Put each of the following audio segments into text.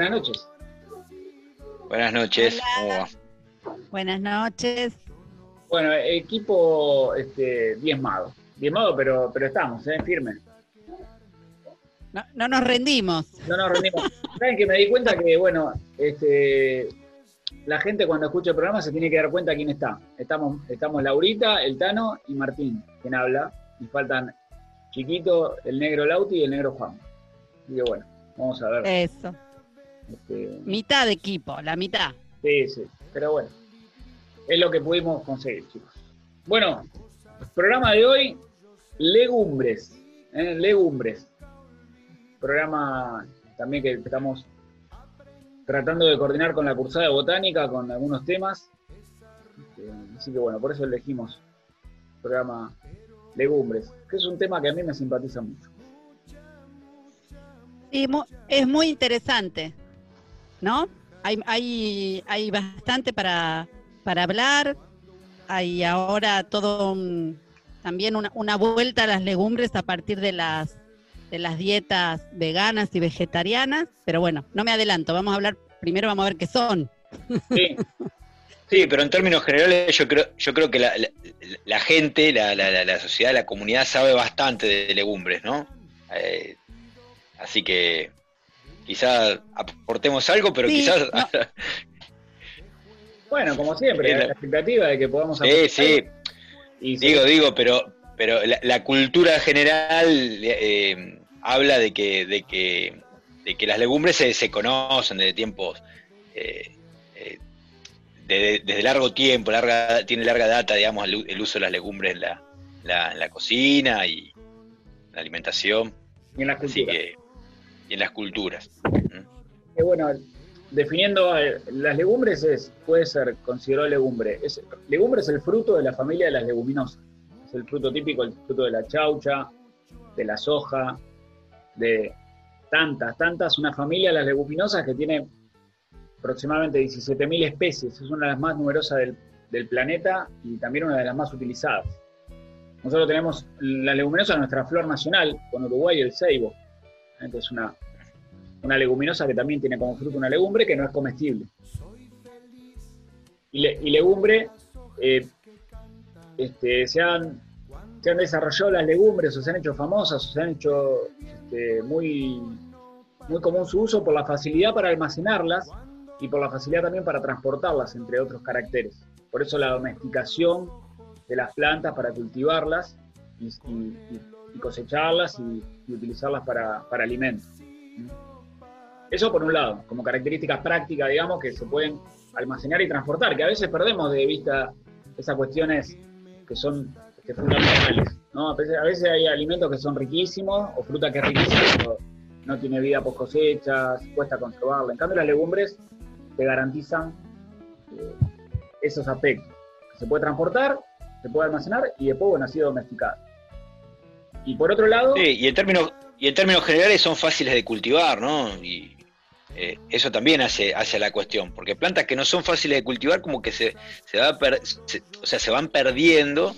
Buenas noches. Buenas noches. Hola. Buenas noches. Bueno, equipo este, diezmado. Diezmado, pero, pero estamos, ¿eh? Firme. No, no nos rendimos. No nos rendimos. Saben que me di cuenta que, bueno, este, la gente cuando escucha el programa se tiene que dar cuenta quién está. Estamos, estamos Laurita, el Tano y Martín, quien habla. Y faltan Chiquito, el negro Lauti y el negro Juan. Que bueno, vamos a ver. Eso. Este, Mitad de equipo, la mitad. sí, sí, pero bueno. Es lo que pudimos conseguir, chicos. Bueno, programa de hoy, legumbres. ¿eh? Legumbres. Programa también que estamos tratando de coordinar con la cursada botánica, con algunos temas. Este, Así que bueno, por eso elegimos el programa Legumbres, que es un tema que a mí me simpatiza mucho. Sí, es muy interesante, ¿no? Hay, hay, hay bastante para, para hablar. Hay ahora todo un- también una, una vuelta a las legumbres a partir de las, de las dietas veganas y vegetarianas. Pero bueno, no me adelanto. Vamos a hablar, primero vamos a ver qué son. Sí, Sí, pero en términos generales yo creo, yo creo que la, la- gente, la, la- la- la sociedad, la comunidad sabe bastante de legumbres, ¿no? Eh, así que quizás aportemos algo, pero Sí, quizás... no. bueno, como siempre, Sí, la- la expectativa de que podamos sí, aportar sí. Y sí, digo, digo, pero, pero la, la cultura general eh, habla de que, de que, de que las legumbres se, se conocen desde tiempos, eh, eh, de- desde largo tiempo, larga, tiene larga data, digamos, el, el uso de las legumbres en la, la- en la cocina y la alimentación, y en la así cultura. que, y en las culturas. Que bueno, definiendo eh, las legumbres es, puede ser considerado legumbre. Es, legumbre es el fruto de la familia de las leguminosas. Es el fruto típico, el fruto de la chaucha, de la soja, de tantas, tantas, una familia de las leguminosas que tiene aproximadamente 17.000 especies. Es una de las más numerosas del, del planeta y también una de las más utilizadas. Nosotros tenemos la leguminosa, nuestra flor nacional, con Uruguay el ceibo, ¿eh? Que es una, una leguminosa que también tiene como fruto una legumbre que no es comestible. Y, le- legumbre, eh, este, se, han, se han desarrollado las legumbres o se han hecho famosas o se han hecho este, muy, muy común su uso por la facilidad para almacenarlas y por la facilidad también para transportarlas, entre otros caracteres. Por eso la domesticación de las plantas para cultivarlas y cosecharlas y, y utilizarlas para, para alimentos. Eso por un lado, como características prácticas, digamos, que se pueden almacenar y transportar, que a veces perdemos de vista esas cuestiones que son este, fundamentales. ¿no? A, veces, a veces hay alimentos que son riquísimos o fruta que es riquísima, pero no tiene vida post cosecha, cuesta conservarla. En cambio, las legumbres te garantizan eh, esos aspectos. Que se puede transportar, se puede almacenar y después, bueno, ha sido domesticado. Y por otro lado, Sí, y en términos, y en términos generales son fáciles de cultivar, ¿no? Y eh, eso también hace, hace la cuestión, porque plantas que no son fáciles de cultivar como que se, se, va per- se- o sea, se van perdiendo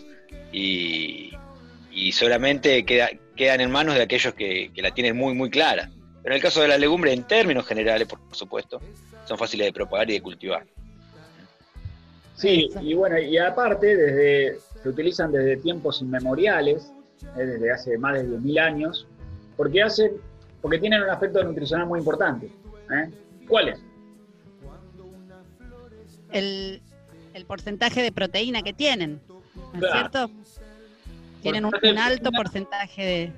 y, y solamente queda- quedan en manos de aquellos que, que la tienen muy, muy clara. Pero en el caso de la legumbre, en términos generales, por supuesto, son fáciles de propagar y de cultivar. Sí, y bueno, y aparte, desde, se utilizan desde tiempos inmemoriales, eh, desde hace más de 10.000 años, porque hacen, porque tienen un aspecto nutricional muy importante. ¿eh? ¿Cuál es? El, el porcentaje de proteína que tienen, ¿no es cierto? Tienen un, alto porcentaje de...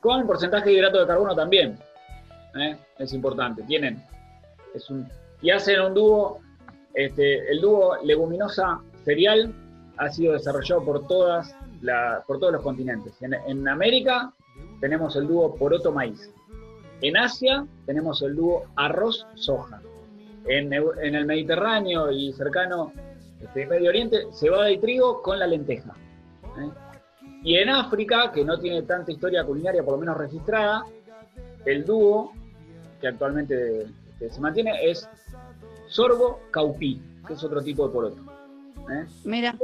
Con porcentaje de hidrato de carbono también. ¿eh? Es importante. Tienen. Es un, y hacen un dúo, este, el dúo leguminosa cereal ha sido desarrollado por, todas por todos los continentes. En, América tenemos el dúo poroto-maíz. En Asia tenemos el dúo arroz-soja. En, el Mediterráneo y cercano este, Medio Oriente, cebada y trigo con la lenteja. ¿eh? Y en África, que no tiene tanta historia culinaria, por lo menos registrada, el dúo que actualmente este, se mantiene es sorgo caupí, que es otro tipo de poroto. ¿eh? Mira.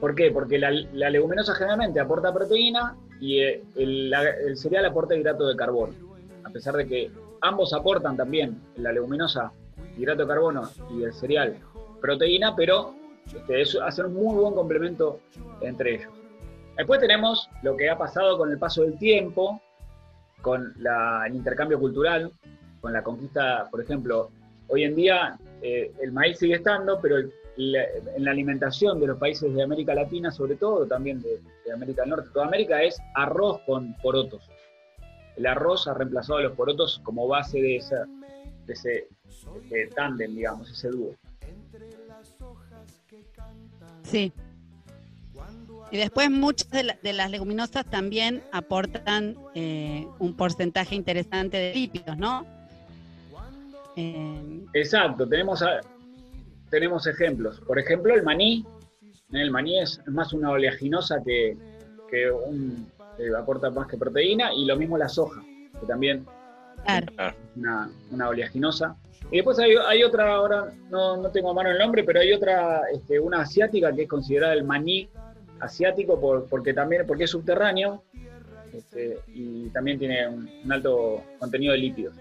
¿Por qué? Porque la, leguminosa generalmente aporta proteína y eh, el, cereal aporta hidrato de carbono. A pesar de que ambos aportan también, la leguminosa, hidrato de carbono y el cereal, proteína, pero este, es, hacen un muy buen complemento entre ellos. Después tenemos lo que ha pasado con el paso del tiempo, con el intercambio cultural, con la conquista, por ejemplo, hoy en día eh, el maíz sigue estando, pero en la alimentación de los países de América Latina, sobre todo, también de, América del Norte, toda América, es arroz con porotos. El arroz ha reemplazado a los porotos como base de, esa, de ese, ese tándem, digamos, ese dúo. Sí, y después muchas de, las leguminosas también aportan eh, un porcentaje interesante de lípidos, ¿no? Eh, Exacto, tenemos, tenemos ejemplos. Por ejemplo, el maní. El maní es más una oleaginosa que, un, aporta más que proteína, y lo mismo la soja, que también es una, una oleaginosa. Y después hay, otra, ahora no, no, tengo a mano el nombre, pero hay otra, este, una asiática que es considerada el maní asiático por, porque también porque es subterráneo este, y también tiene un, alto contenido de lípidos.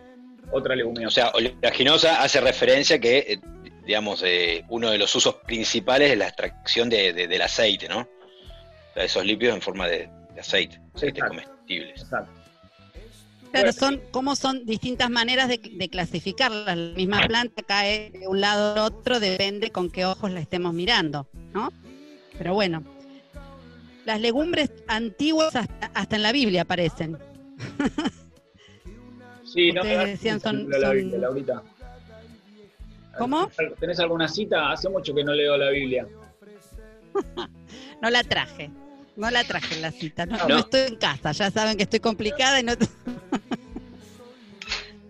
Otra leguminosa. O sea, oleaginosa hace referencia que, eh, digamos, eh, uno de los usos principales es la extracción de, del aceite, ¿no? O sea, esos lípidos en forma de, aceite, aceite comestibles. Exacto. Claro, son como son distintas maneras de, de clasificarlas. La misma planta cae de un lado al otro, depende con qué ojos la estemos mirando, ¿no? Pero bueno, las legumbres antiguas hasta, en la Biblia aparecen. Sí, no me decían son, la Biblia, Laurita. ¿Cómo? ¿Tenés alguna cita? Hace mucho que no leo la Biblia. no la traje. No la traje en la cita. No, no. estoy en casa. Ya saben que estoy complicada y no.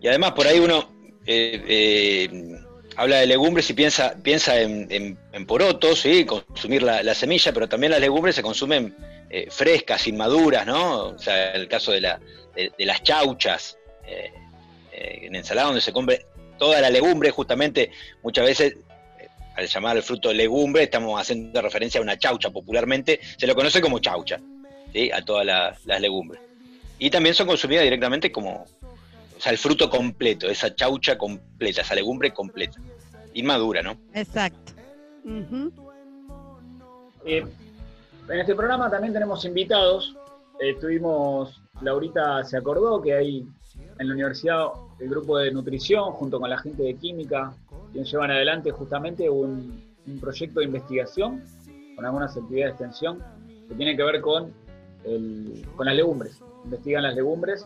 y además por ahí uno eh, eh, habla de legumbres y piensa, piensa en, porotos, ¿sí? consumir la, semilla, pero también las legumbres se consumen eh, frescas, inmaduras, ¿no? O sea, el caso de, la, de, las chauchas, eh, eh, en ensalada donde se come toda la legumbre, justamente muchas veces al llamar al fruto legumbre estamos haciendo referencia a una chaucha popularmente, se lo conoce como chaucha, ¿sí? a todas las legumbres. Y también son consumidas directamente como, o sea, el fruto completo, esa chaucha completa, esa legumbre completa. Inmadura, ¿no? Exacto. Eh, en este programa también tenemos invitados. Eh, tuvimos, Laurita se acordó que hay en la universidad el grupo de nutrición junto con la gente de química, quienes llevan adelante justamente un, proyecto de investigación con algunas actividades de extensión que tienen que ver con, con las legumbres. Investigan las legumbres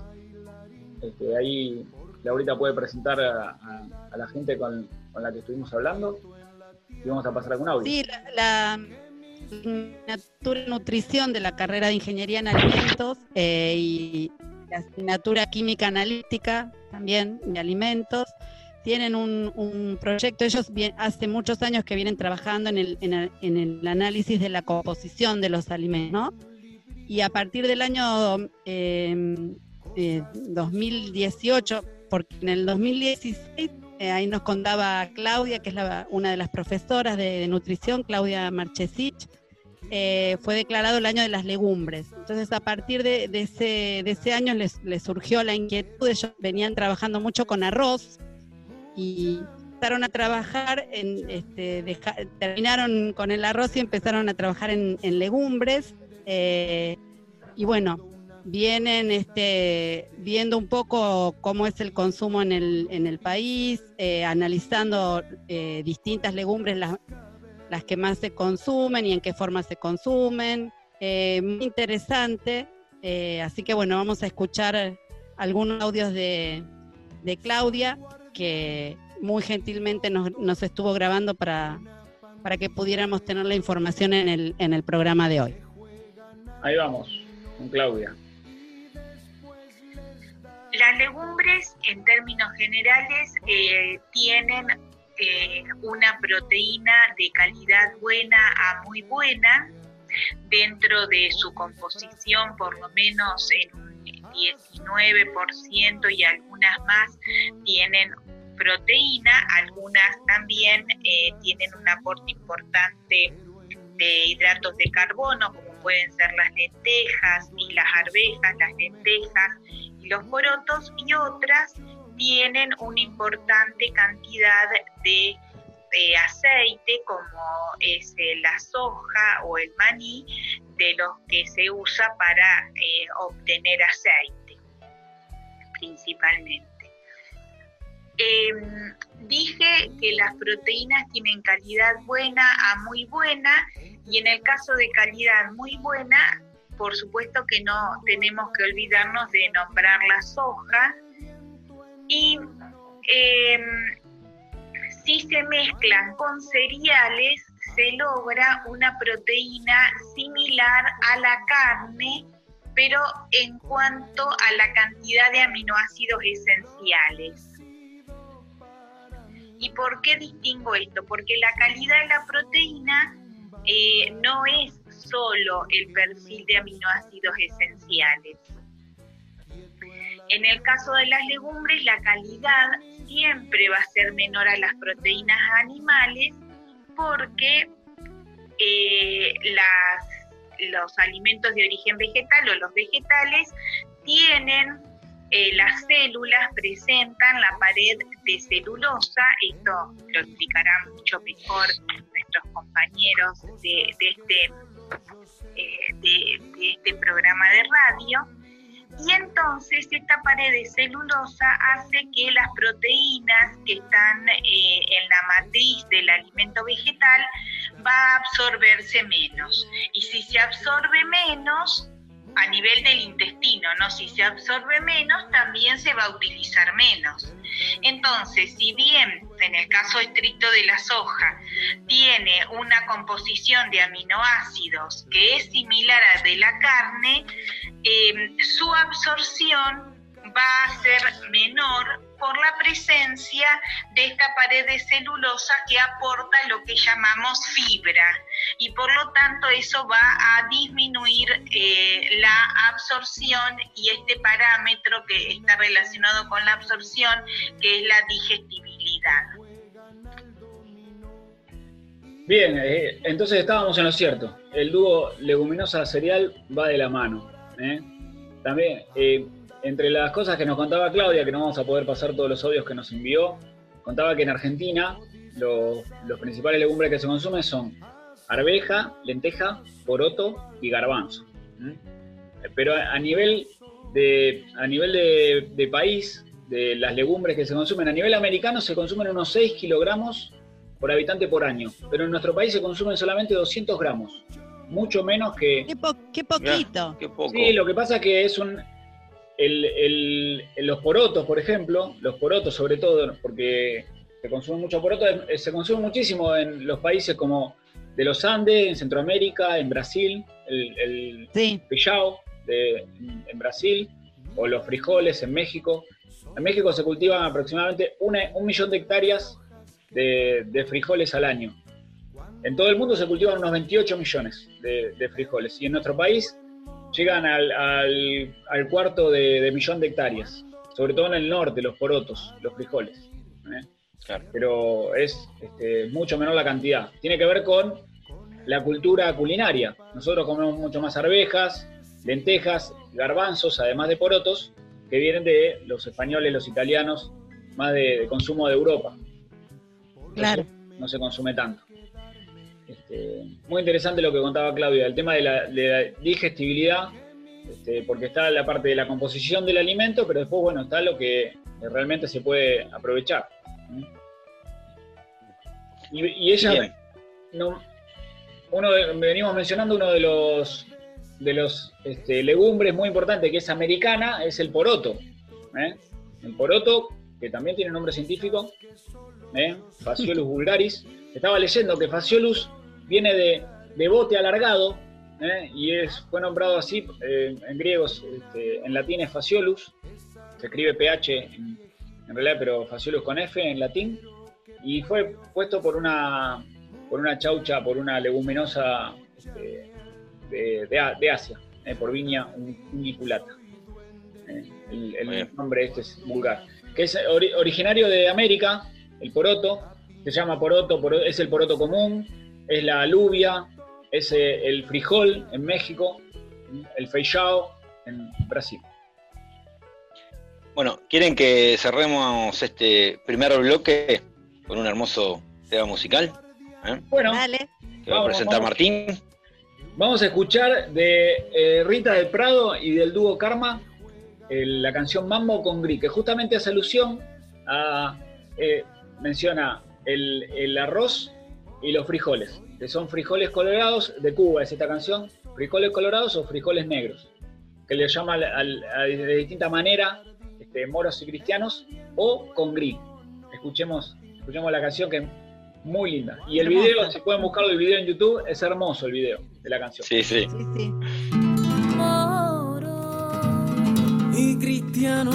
este, ahí Laurita puede presentar a, la gente con, la que estuvimos hablando y vamos a pasar algún audio. Sí, la, asignatura nutrición de la carrera de ingeniería en alimentos eh, y la asignatura química analítica también de alimentos tienen un, proyecto, ellos hace muchos años que vienen trabajando en el, en el, análisis de la composición de los alimentos. Y a partir del año eh, 2018, eh, porque en el 2016 eh, ahí nos contaba Claudia, que es una de las profesoras de, nutrición, Claudia Marchesich, eh, fue declarado el año de las legumbres. Entonces, a partir de, ese, de ese, año les, surgió la inquietud, ellos venían trabajando mucho con arroz y empezaron a trabajar, en, este, terminaron con el arroz y empezaron a trabajar en, legumbres. y bueno, vienen este, viendo un poco cómo es el consumo en el, en el país, eh, analizando eh, distintas legumbres, las, las, que más se consumen y en qué forma se consumen. Eh, muy interesante. así que bueno, vamos a escuchar algunos audios de, de Claudia, que muy gentilmente nos, nos estuvo grabando para, para que pudiéramos tener la información en el, en el programa de hoy. Ahí vamos, con Claudia. Las legumbres, en términos generales, eh, tienen eh, una proteína de calidad buena a muy buena. Dentro de su composición, por lo menos en un 19% y algunas más tienen proteína, algunas también eh, tienen un aporte importante de hidratos de carbono, como pueden ser las lentejas y las arvejas, las lentejas y los porotos, y otras tienen una importante cantidad de, aceite, como es eh, la soja o el maní, de los que se usa para eh, obtener aceite, principalmente. Em, dije que las proteínas tienen calidad buena a muy buena y en el caso de calidad muy buena, por supuesto que no tenemos que olvidarnos de nombrar la soja y em, si se mezclan con cereales se logra una proteína similar a la carne, pero en cuanto a la cantidad de aminoácidos esenciales. ¿Y por qué distingo esto? Porque la calidad de la proteína eh, no es solo el perfil de aminoácidos esenciales. En el caso de las legumbres, la calidad siempre va a ser menor a las proteínas animales porque eh, los alimentos de origen vegetal o los vegetales tienen eh, las células presentan la pared de celulosa, esto lo explicarán mucho mejor nuestros compañeros de, este, eh, de, este programa de radio. Y entonces esta pared de celulosa hace que las proteínas que están eh, en la matriz del alimento vegetal va a absorberse menos. Y si se absorbe menos, a nivel del intestino, ¿no? Si se absorbe menos, también se va a utilizar menos. Entonces, si bien en el caso estricto de la soja tiene una composición de aminoácidos que es similar a de la carne, eh, su absorción va a ser menor por la presencia de esta pared de celulosa que aporta lo que llamamos fibra y por lo tanto eso va a disminuir eh, la absorción y este parámetro que está relacionado con la absorción que es la digestibilidad. Bien, eh, entonces estábamos en lo cierto. El dúo leguminosa cereal va de la mano. ¿eh? También entre las cosas que nos contaba Claudia, que no vamos a poder pasar todos los audios que nos envió, contaba que en Argentina los principales legumbres que se consumen son arveja, lenteja, poroto y garbanzo. Pero a, nivel, de, a nivel de, país, de las legumbres que se consumen, a nivel americano se consumen unos 6 kilogramos por habitante por año, pero en nuestro país se consumen solamente 200 gramos, mucho menos que... Qué, poquito. Sí, lo que pasa es que es un, los porotos, por ejemplo, los porotos sobre todo, porque se consume mucho poroto, se consume muchísimo en los países como de los Andes, en Centroamérica, en Brasil, el, el en Brasil, o los frijoles en México. En México se cultivan aproximadamente un millón de hectáreas de, frijoles al año. En todo el mundo se cultivan unos 28 millones de, de frijoles. Y en nuestro país llegan al, cuarto de, millón de hectáreas, sobre todo en el norte, los porotos, los frijoles. ¿eh? Pero es este, mucho menor la cantidad. Tiene que ver con la cultura culinaria. Nosotros comemos mucho más arvejas, lentejas, garbanzos, además de porotos, que vienen de los españoles, los italianos, más de, consumo de Europa. Claro. no se consume tanto. Este, muy interesante lo que contaba Claudia, el tema de la, digestibilidad, este, porque está la parte de la composición del alimento, pero después, bueno, está lo que realmente se puede aprovechar. Y, ella, no, uno venimos mencionando uno de los de los este, legumbres muy importantes que es americana, es el poroto. ¿eh? El poroto, que también tiene nombre científico, ¿eh? Faciolus vulgaris. Estaba leyendo que Faciolus viene de, de bote alargado ¿eh? y es, fue nombrado así eh, en griego, este, en latín es Faciolus, se escribe PH en, en realidad, pero Faciolus con F en latín, y fue puesto por una, por una chaucha, por una leguminosa este, de, de- de Asia, eh, por viña uniculata. Eh, el, el nombre este es vulgar. Que es ori- originario de América, el poroto, se llama poroto, poro- es el poroto común, es la alubia, es eh, el frijol en México, el feijão en Brasil. Bueno, ¿quieren que cerremos este primer bloque con un hermoso tema musical? ¿Eh? Bueno, Dale. Que va a Vamos, presentar vamos. Martín. Vamos a escuchar de eh, Rita del Prado y del dúo Karma la canción Mambo con Gris, que justamente hace alusión a. eh, menciona el, el arroz y los frijoles, que son frijoles colorados de Cuba, es esta canción, frijoles colorados o frijoles negros, que le llama al- al- a- de distinta manera este, moros y cristianos, o con gris. Escuchemos, escuchemos la canción que es muy linda. Y el video, si pueden buscarlo el video en YouTube, es hermoso el video de la canción. Sí, sí. Sí, sí. y cristiano.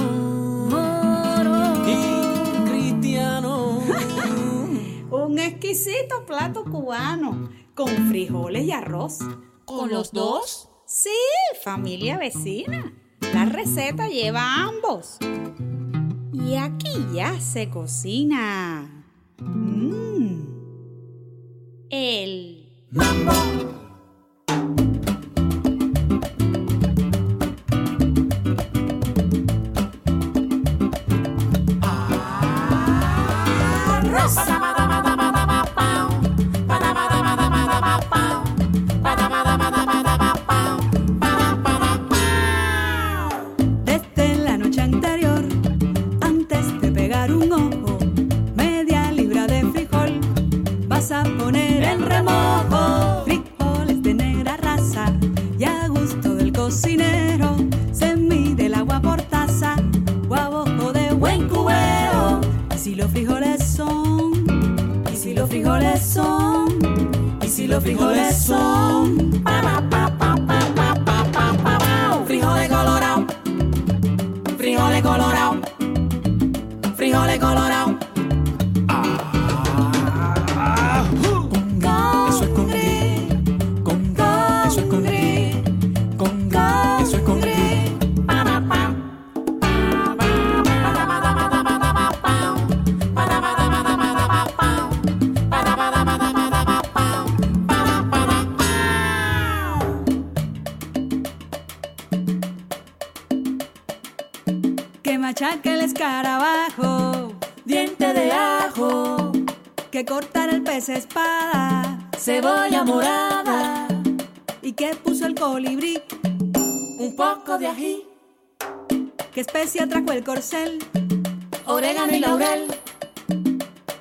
Moro. Y cristiano. Exquisito plato cubano con frijoles y arroz. ¿Con los dos? Sí, familia vecina. La receta lleva ambos. Y aquí ya se cocina. Mmm. El Desde y que puso el colibrí, un poco de ají, que especia trajo el corcel, orégano y laurel,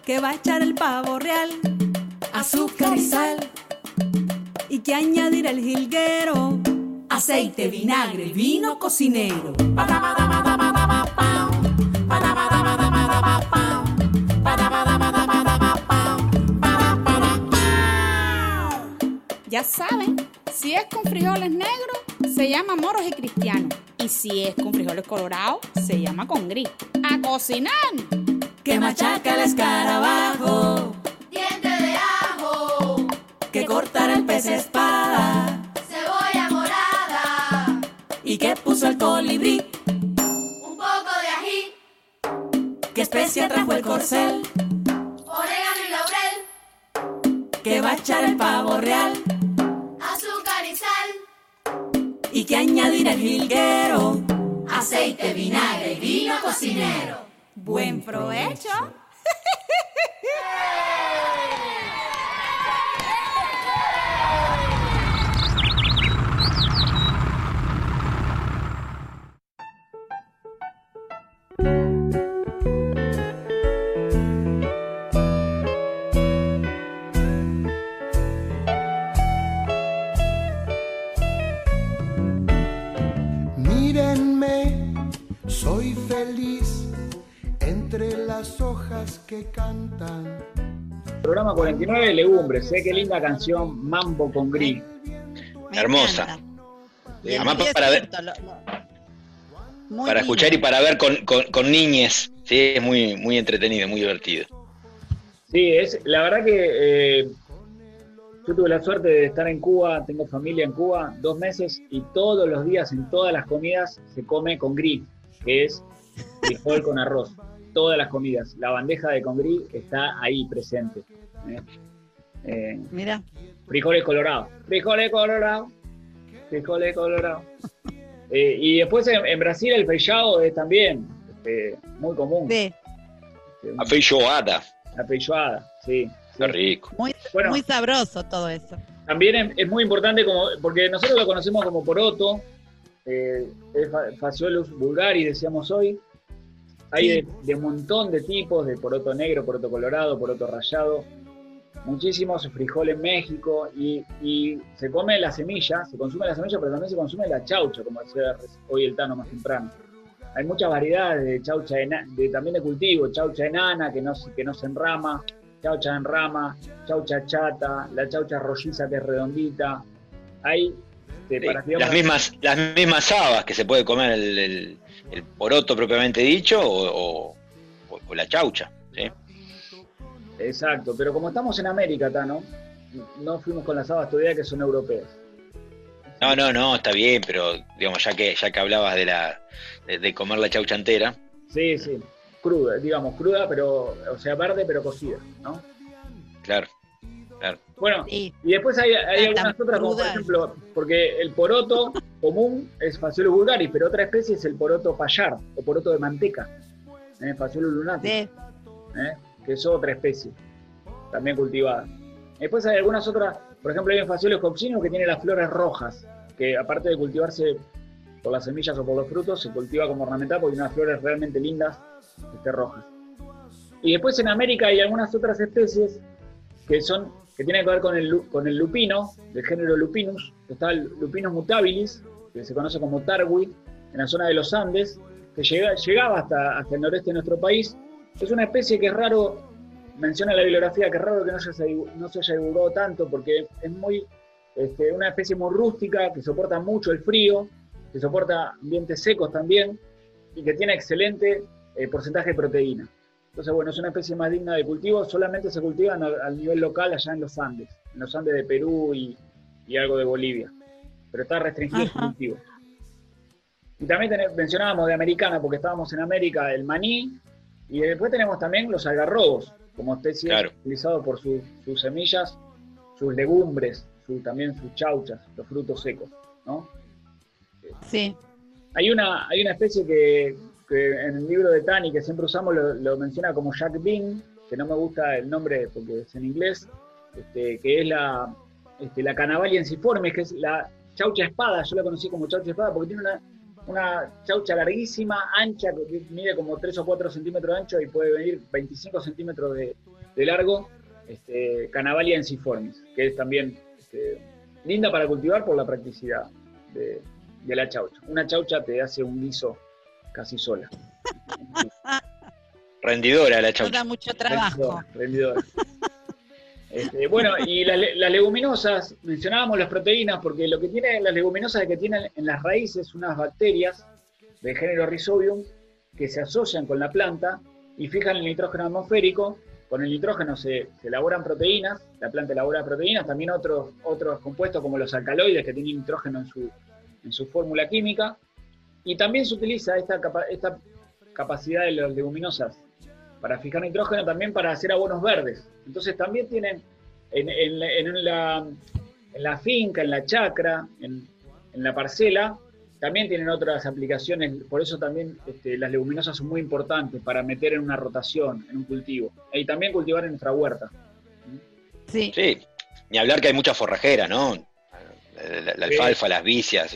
que va a echar el pavo real, azúcar y sal, y que añadir el jilguero, aceite, vinagre, vino cocinero. Ya saben, si es con frijoles negros, se llama moros y cristianos. Y si es con frijoles colorados, se llama con gris. ¡A cocinar! que machaca el escarabajo, Diente de ajo, que cortar el pez espada, cebolla morada, y que puso el colibrí, un poco de ají, que especia trajo el corcel, orégano y laurel, que va a echar el pavo real, y que añadir el jilguero. aceite, vinagre y vino cocinero. Buen provecho. entre las hojas que cantan. Programa 49, Legumbres. ¿eh? Qué linda canción, Mambo con Gris. Me Hermosa. el Además, para ver- para lindo. escuchar y para ver con, con, con niñes. Sí, es muy, muy entretenido, muy divertido. Sí, es, la verdad que eh, yo tuve la suerte de estar en Cuba, tengo familia en Cuba, dos meses, y todos los días, en todas las comidas, se come con gris, que es frijol con arroz. Todas las comidas. La bandeja de con gris está ahí presente. ¿eh? Eh, Mira, frijoles colorados. Frijoles colorados. Frijoles colorados. Eh, y después en, en Brasil el feijão es también este, muy común. sí, Este, feijoada. la feijoada, sí. Qué rico. muy, Bueno. muy sabroso todo eso. También es, es muy importante como, porque nosotros lo conocemos como poroto, eh, es fa- Phaseolus vulgaris, decíamos hoy. Hay de, de un montón de tipos, de poroto negro, poroto colorado, poroto rallado, muchísimos frijol en México y, y se come la semilla, se consume la semilla, pero también se consume la chaucha, como decía hoy el Tano más temprano. Hay muchas variedades de chaucha ena- de, también de cultivo, chaucha enana que no, se- que no se enrama, chaucha en rama, chaucha chata, la chaucha rolliza que es redondita. Hay este, para las mismas, las mismas habas que se puede comer el, el- el poroto propiamente dicho o, o- o la chaucha. ¿sí? Exacto, pero como estamos en América, Tano, no fuimos con las habas todavía que son europeas. No, no, no, está bien, pero digamos, ya que, ya que hablabas de la de, de comer la chaucha entera, Sí, sí, cruda, digamos, cruda, pero, o sea, verde, pero cocida, ¿no? claro. Bueno, Sí, y después hay, hay algunas otras, como por ejemplo, porque el poroto común es Phaseolus vulgaris, pero otra especie es el poroto payar, o poroto de manteca, ¿eh? Lunatus. sí, ¿eh? que es otra especie, también cultivada. Después hay algunas otras, por ejemplo, hay un Phaseolus coccinus que tiene las flores rojas, que aparte de cultivarse por las semillas o por los frutos, se cultiva como ornamental porque tiene unas flores realmente lindas, este, rojas. Y después en América hay algunas otras especies que son que tienen que ver con el, con el lupino, del género Lupinus, que está el Lupinus mutabilis, que se conoce como tarwi, en la zona de los Andes, que llega, llegaba hasta, hasta el noreste de nuestro país. Es una especie que es raro, menciona la bibliografía, que es raro que no se, no se haya divulgado tanto, porque es muy este, una especie muy rústica, que soporta mucho el frío, que soporta ambientes secos también, y que tiene excelente eh, porcentaje de proteína. Entonces, bueno, es una especie más digna de cultivo, solamente se cultiva al nivel local allá en los Andes, en los Andes de Perú y, y algo de Bolivia, pero está restringido Ajá. cultivo. Y también mencionábamos de americana, porque estábamos en América, el maní, y después tenemos también los algarrobos, como especie Claro. utilizado por su- sus semillas, sus legumbres, su- también sus chauchas, los frutos secos, ¿no? sí. Hay una, hay una especie que, que en el libro de Tani, que siempre usamos, lo, lo menciona como Jack Bean, que no me gusta el nombre porque es en inglés, este, que es la, este, la Canavalia ensiformis, que es la chaucha espada, yo la conocí como chaucha espada porque tiene una, una chaucha larguísima, ancha, que mide como 3 o 4 centímetros de ancho y puede venir 25 centímetros de, de largo, este, Canavalia ensiformis, que es también este, linda para cultivar por la practicidad de, de la chaucha. Una chaucha te hace un guiso casi sola. Rendidora la chaucha. da mucho trabajo. Rendidora, rendidora. Este, bueno, y las, le- las leguminosas, mencionábamos las proteínas, porque lo que tienen las leguminosas es que tienen en las raíces unas bacterias del género Rhizobium que se asocian con la planta y fijan el nitrógeno atmosférico. Con el nitrógeno se, se elaboran proteínas, la planta elabora proteínas, también otros, otros compuestos como los alcaloides que tienen nitrógeno en su, en su fórmula química. Y también se utiliza esta, esta capacidad de las leguminosas para fijar nitrógeno también para hacer abonos verdes. Entonces también tienen en, en la, en la- en la finca, en la chacra, en, en la parcela, también tienen otras aplicaciones, por eso también este, las leguminosas son muy importantes para meter en una rotación, en un cultivo. Y también cultivar en nuestra huerta. Sí, Sí, ni hablar que hay mucha forrajera, ¿no? La, la- la Sí. alfalfa, las vicias,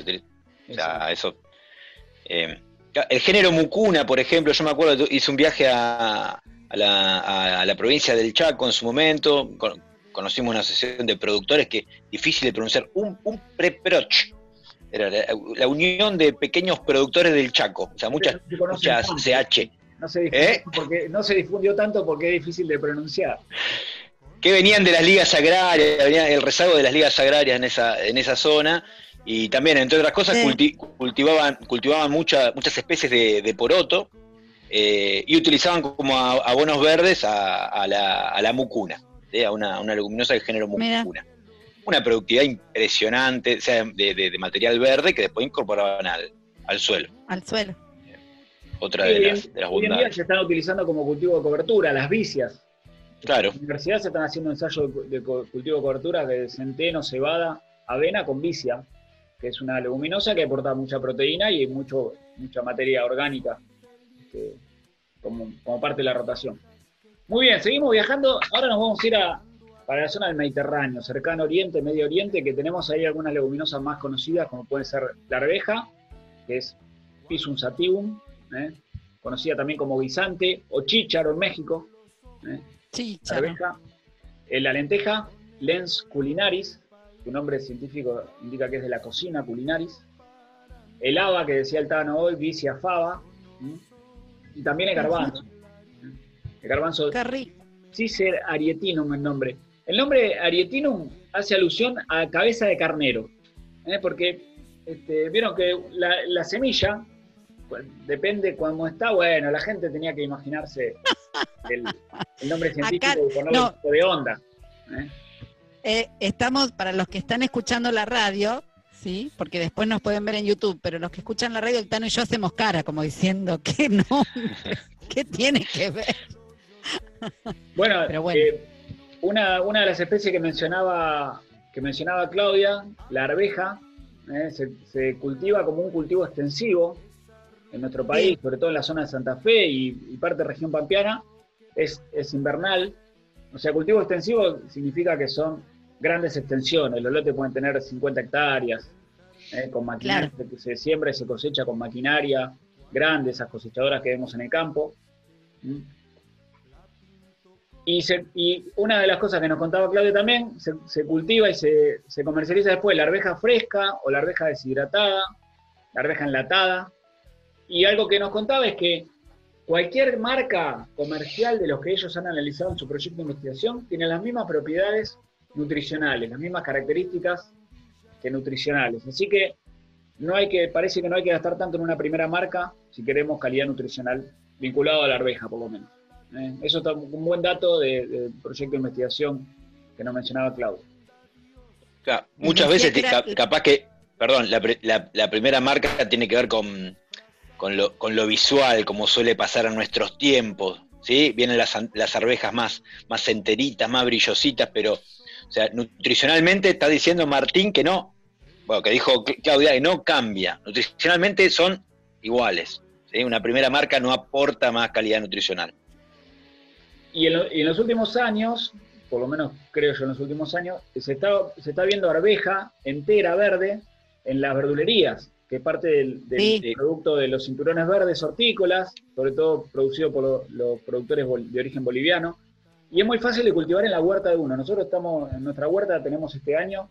o sea, eso. eh, el género mucuna, por ejemplo, yo me acuerdo, hice un viaje a, a la, a- a la provincia del Chaco en su momento, con- conocimos una asociación de productores que difícil de pronunciar, un, un preproch. Era la, la unión de pequeños productores del Chaco, o sea, muchas, muchas. CH. No se, difundió ¿Eh? porque, no se difundió tanto porque es difícil de pronunciar. que venían de las ligas agrarias, venía el rezago de las ligas agrarias en esa, en esa zona, y también, entre otras cosas, Sí. culti- cultivaban, cultivaban mucha- muchas especies de, de poroto eh, y utilizaban como abonos verdes a, a la, a la mucuna, ¿sí? a una, una leguminosa del género Mira. mucuna. Una productividad impresionante o sea, de, de- de material verde que después incorporaban al, al suelo. Al suelo. Otra Hoy de las, de las hoy en día bondades. se están utilizando como cultivo de cobertura, las vicias. Claro. En la universidad se están haciendo ensayos de, cultivo de cobertura de centeno, cebada, avena con vicia, que es una leguminosa que aporta mucha proteína y mucho, mucha materia orgánica este, como, como parte de la rotación. Muy bien, seguimos viajando. Ahora nos vamos a ir a, para la zona del Mediterráneo, cercano Oriente, Medio Oriente, que tenemos ahí algunas leguminosas más conocidas, como puede ser la arveja, que es Pisum sativum, ¿eh? conocida también como guisante, o chícharo en México. ¿eh? La arveja, eh, la lenteja, lens culinaris, su nombre científico indica que es de la cocina culinaris, el haba, que decía el Tano hoy, vicia fava, y también el garbanzo. El garbanzo. Cicer arietinum el nombre. El nombre arietinum hace alusión a cabeza de carnero, ¿eh? porque este, vieron que la, la semilla, pues, depende cómo está, bueno, la gente tenía que imaginarse el, el nombre científico Acá, y ponerle no. de onda. ¿eh? Eh, estamos, para los que están escuchando la radio, ¿sí? Porque después nos pueden ver en YouTube, pero los que escuchan la radio, el Tano y yo hacemos cara, como diciendo, ¿qué no? ¿Qué tiene que ver? Bueno, Pero bueno. eh, una, una de las especies que mencionaba, que mencionaba Claudia, la arveja, eh, se, se cultiva como un cultivo extensivo en nuestro país, sobre todo en la zona de Santa Fe y, y parte de región pampeana, es, es invernal. O sea, cultivo extensivo significa que son grandes extensiones. Los lotes pueden tener 50 hectáreas, eh, con maquinaria, que se siembra y se cosecha con maquinaria grande, esas cosechadoras que vemos en el campo. ¿Mm? Y, se- y una de las cosas que nos contaba Claudia también, se, se cultiva y se, se comercializa después la arveja fresca o la arveja deshidratada, la arveja enlatada. Y algo que nos contaba es que cualquier marca comercial de los que ellos han analizado en su proyecto de investigación tiene las mismas propiedades nutricionales, las mismas características que nutricionales. Así que no hay que, parece que no hay que gastar tanto en una primera marca si queremos calidad nutricional vinculado a la arveja, por lo menos. ¿eh? Eso está un buen dato de- del proyecto de investigación que nos mencionaba Claudio. Claro, muchas veces que capaz que, perdón, la, pre- la- la primera marca tiene que ver con, con, lo, con lo visual, como suele pasar en nuestros tiempos, ¿sí? Vienen las, las arvejas más, más enteritas, más brillositas, pero, o sea, nutricionalmente está diciendo Martín que no, bueno, que dijo Cl- Claudia, que no cambia, nutricionalmente son iguales, ¿sí? Una primera marca no aporta más calidad nutricional. Y en, lo- y en los últimos años, por lo menos creo yo en los últimos años, se está, se está viendo arveja entera verde en las verdulerías, que es parte del, del Sí. producto de los cinturones verdes hortícolas, sobre todo producido por lo- los productores bol- de origen boliviano. Y es muy fácil de cultivar en la huerta de uno. Nosotros estamos, en nuestra huerta tenemos este año,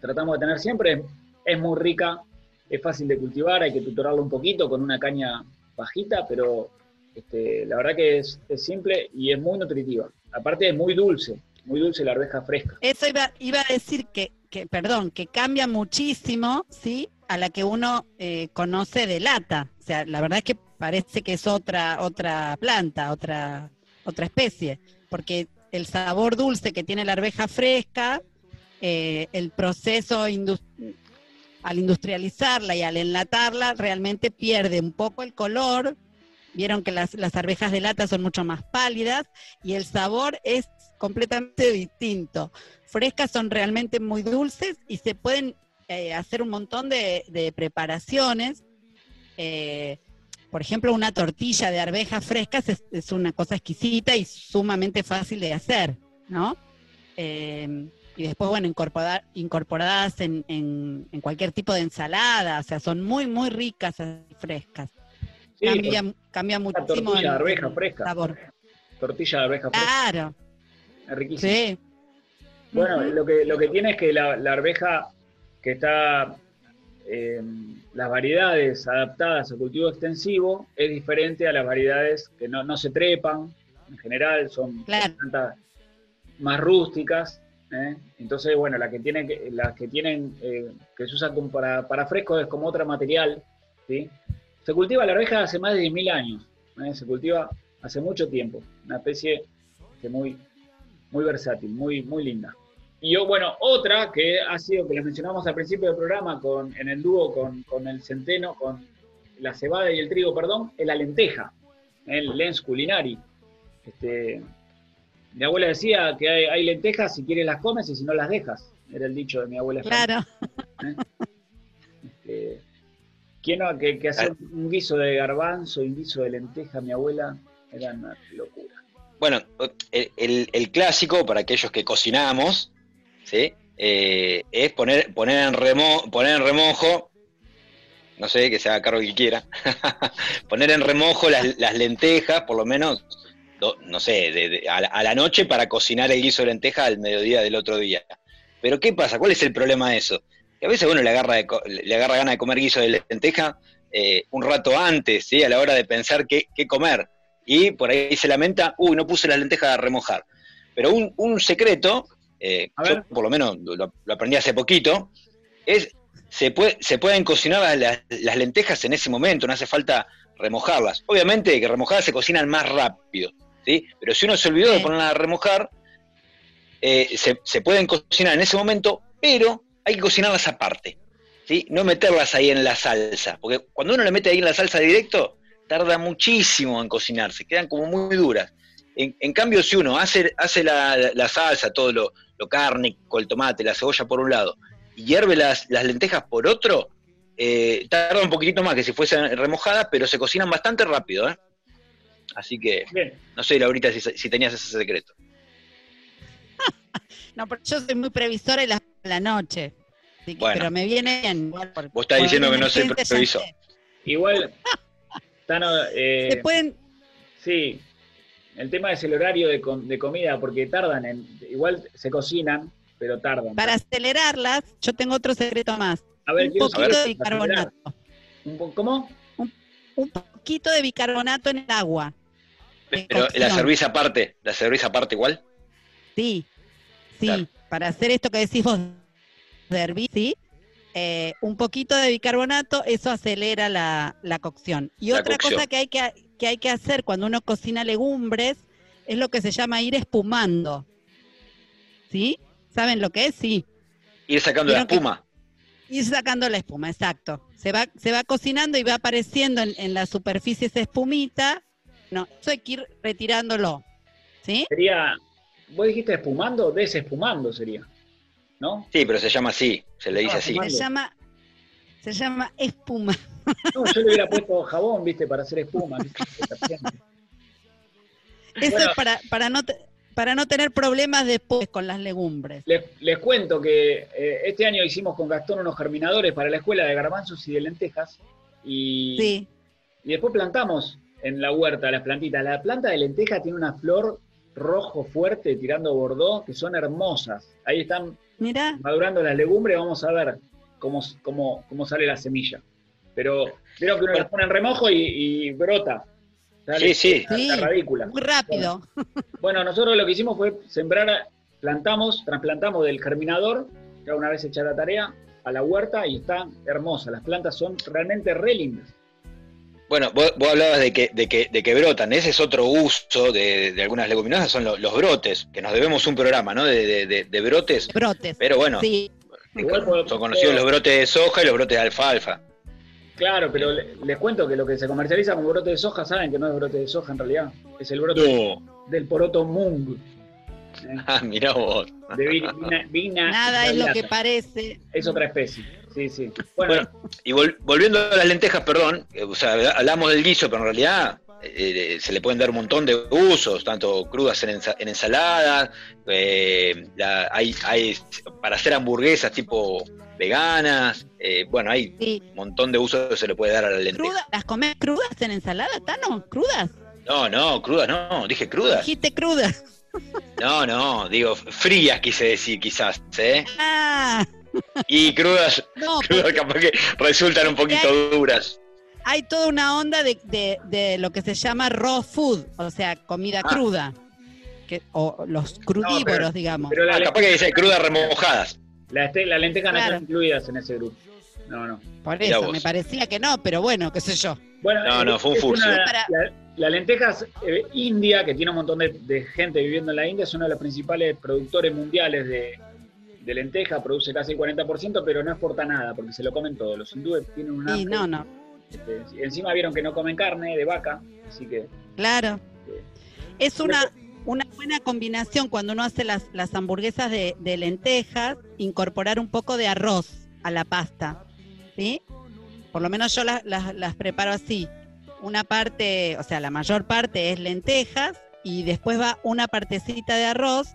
tratamos de tener siempre, es muy rica, es fácil de cultivar, hay que tutorarlo un poquito con una caña bajita, pero este, la verdad que es, simple y es muy nutritiva. Aparte es muy dulce, muy dulce la arveja fresca. Eso iba, iba a decir que, que, perdón, que cambia muchísimo, ¿sí? A la que uno eh, conoce de lata. O sea, la verdad es que parece que es otra, otra planta, otra, otra especie. Porque el sabor dulce que tiene la arveja fresca, eh, el proceso al industrializarla y al enlatarla, realmente pierde un poco el color. Vieron que las, las arvejas de lata son mucho más pálidas y el sabor es completamente distinto. Frescas son realmente muy dulces y se pueden eh, hacer un montón de, de preparaciones. Eh, por ejemplo, una tortilla de arvejas frescas es, es una cosa exquisita y sumamente fácil de hacer, ¿no? Eh, y después, bueno, incorporar, incorporadas en, en- en cualquier tipo de ensalada, o sea, son muy, muy ricas frescas. Sí, cambia cambia muchísimo tortilla de arveja fresca. sabor. Tortilla de arveja fresca, Claro, es riquísima. sí. Bueno, lo, que, lo que tiene es que la, la arveja que está eh, las variedades adaptadas a cultivo extensivo es diferente a las variedades que no, no se trepan, en general son Claro. plantas más rústicas. ¿eh? Entonces, bueno, las que tienen, que- las que, tienen eh, que se usan como para, para frescos es como otro material. ¿sí? Se cultiva la arveja hace más de 10.000 años, ¿eh? se cultiva hace mucho tiempo, una especie que muy, muy versátil, muy, muy linda. Y yo, bueno, otra que ha sido, que les mencionamos al principio del programa, con, en el dúo con, con el centeno, con la cebada y el trigo, perdón, es la lenteja, el lens culinari. Este, mi abuela decía que hay, hay lentejas, si quieres las comes y si no las dejas. Era el dicho de mi abuela. Claro. Este, ¿Quién no? Que, que hacer un guiso de garbanzo y un guiso de lenteja, mi abuela, era una locura. Bueno, el, el- el clásico para aquellos que cocinamos, Eh, es poner, poner, en remo, poner en remojo, no sé, que se haga cargo que quiera, poner en remojo las, lentejas, por lo menos, no sé, de- a, la, a la noche para cocinar el guiso de lenteja al mediodía del otro día. Pero ¿qué pasa? ¿Cuál es el problema de eso? Que a veces uno le agarra, de le agarra ganas de comer guiso de lenteja eh, un rato antes, ¿sí? a la hora de pensar qué, qué comer. Y por ahí se lamenta, uy, no puse las lentejas a remojar. Pero un, un secreto, eh, yo ver. por lo menos lo, lo aprendí hace poquito, es se, puede, se pueden cocinar las- lentejas en ese momento, no hace falta remojarlas. Obviamente que remojadas se cocinan más rápido, ¿sí? Pero si uno se olvidó de ponerlas a remojar, eh, se, se pueden cocinar en ese momento, pero hay que cocinarlas aparte, ¿sí? No meterlas ahí en la salsa, porque cuando uno le mete ahí en la salsa directo, tarda muchísimo en cocinarse, quedan como muy duras. En, en cambio, si uno hace, hace la, la salsa, todo lo, lo cárnico, el tomate, la cebolla por un lado, y hierve las, las lentejas por otro, eh, tarda un poquitito más que si fuesen remojadas, pero se cocinan bastante rápido, ¿eh? Así que, Bien, no sé, Laurita, si, si tenías ese secreto. No, porque yo soy muy previsora y la, la noche. Así que- Bueno. Pero me viene bien. igual, por- Vos estás diciendo que no soy previsor. igual, Tano, eh, Se pueden, Sí, el tema es el horario de, com- de comida, porque tardan en. Igual se cocinan, pero tardan. para acelerarlas, yo tengo otro secreto más. a ver, un poquito saber- de bicarbonato. un po- ¿Cómo? Un poquito de bicarbonato en el agua. Pero la cerveza aparte, la cerveza aparte igual. Sí, sí, Claro. para hacer esto que decís vos de hervir, sí, eh, un poquito de bicarbonato, eso acelera la, la cocción. Y La otra cocción. cosa que hay que, que hay que hacer cuando uno cocina legumbres es lo que se llama ir espumando. ¿Sí? ¿Saben lo que es? Sí. Ir sacando la espuma. Ir sacando la espuma, exacto. Se va, se va cocinando y va apareciendo en, en la superficie esa espumita. No, eso hay que ir retirándolo. ¿Sí? Sería. ¿Vos dijiste espumando? Desespumando sería. ¿No? Sí, pero se llama así, se le dice Ah, así. Se llama, se llama espuma. No, yo le hubiera puesto jabón, viste, para hacer espuma. ¿viste? Eso Bueno. es para, para, no, te- para no tener problemas después con las legumbres. Les, les cuento que eh, este año hicimos con Gastón unos germinadores para la escuela de garbanzos y de lentejas. Y, Sí, y después plantamos en la huerta las plantitas. La planta de lenteja tiene una flor rojo fuerte tirando bordó que son hermosas. Ahí están madurando las legumbres, vamos a ver cómo, cómo, cómo sale la semilla. Pero creo que uno las pone en remojo y, y brota. Sale Sí, sí. la- la Sí. radícula. muy rápido. Bueno, nosotros lo que hicimos fue sembrar, plantamos, trasplantamos del germinador, ya una vez hecha la tarea, a la huerta y están hermosas. Las plantas son realmente re lindas. Bueno, vos, vos hablabas de que, de, que, de que brotan, ese es otro uso de, de algunas leguminosas, son lo- los brotes, que nos debemos un programa, ¿no? De, de- de- de brotes, Brotes. pero bueno, Sí, son conocidos los brotes de soja y los brotes de alfalfa. Claro, pero le- les cuento que lo que se comercializa como brote de soja, saben que no es brote de soja en realidad, es el brote No. del poroto mung. ¿eh? Ah, mirá vos. De vi- vina, vina nada es lo que parece. Es otra especie, sí, sí. Bueno, Bueno, y vol- volviendo a las lentejas, perdón, eh, o sea, hablamos del guiso, pero en realidad eh, eh, se le pueden dar un montón de usos, tanto crudas en, ensa- en ensalada, eh, la- hay, hay para hacer hamburguesas tipo veganas, eh, bueno, hay Sí. un montón de usos que se le puede dar a la lenteja. ¿Las comés crudas en ensalada, Tano? ¿Crudas? No, no, crudas no, dije crudas. Dijiste crudas. No, no, digo frías quise decir quizás, ¿eh? Ah, Y crudas, No, crudas capaz que resultan un poquito duras. Hay toda una onda de, de- de lo que se llama raw food, o sea, comida Ah. cruda. Que, o los crudívoros, pero- digamos. Pero la, capaz que dice crudas remojadas. La, este- la lenteja no Claro. están incluidas en ese grupo. No, no. Por eso, me parecía que no, pero bueno, qué sé yo. Bueno, No, no, fue un furcio. una- Para- la, la lenteja es, eh, India, que tiene un montón de, de gente viviendo en la India, es uno de los principales productores mundiales de, de lenteja, produce casi el 40%, pero no exporta nada, porque se lo comen todos. Los hindúes tienen un Y hambre, no, no, este, encima vieron que no comen carne de vaca, así que claro. Sí. Es una, una buena combinación cuando uno hace las, las hamburguesas de, lentejas, incorporar un poco de arroz a la pasta, ¿sí? Por lo menos yo las, las- las preparo así. Una parte, o sea, la mayor parte es lentejas y después va una partecita de arroz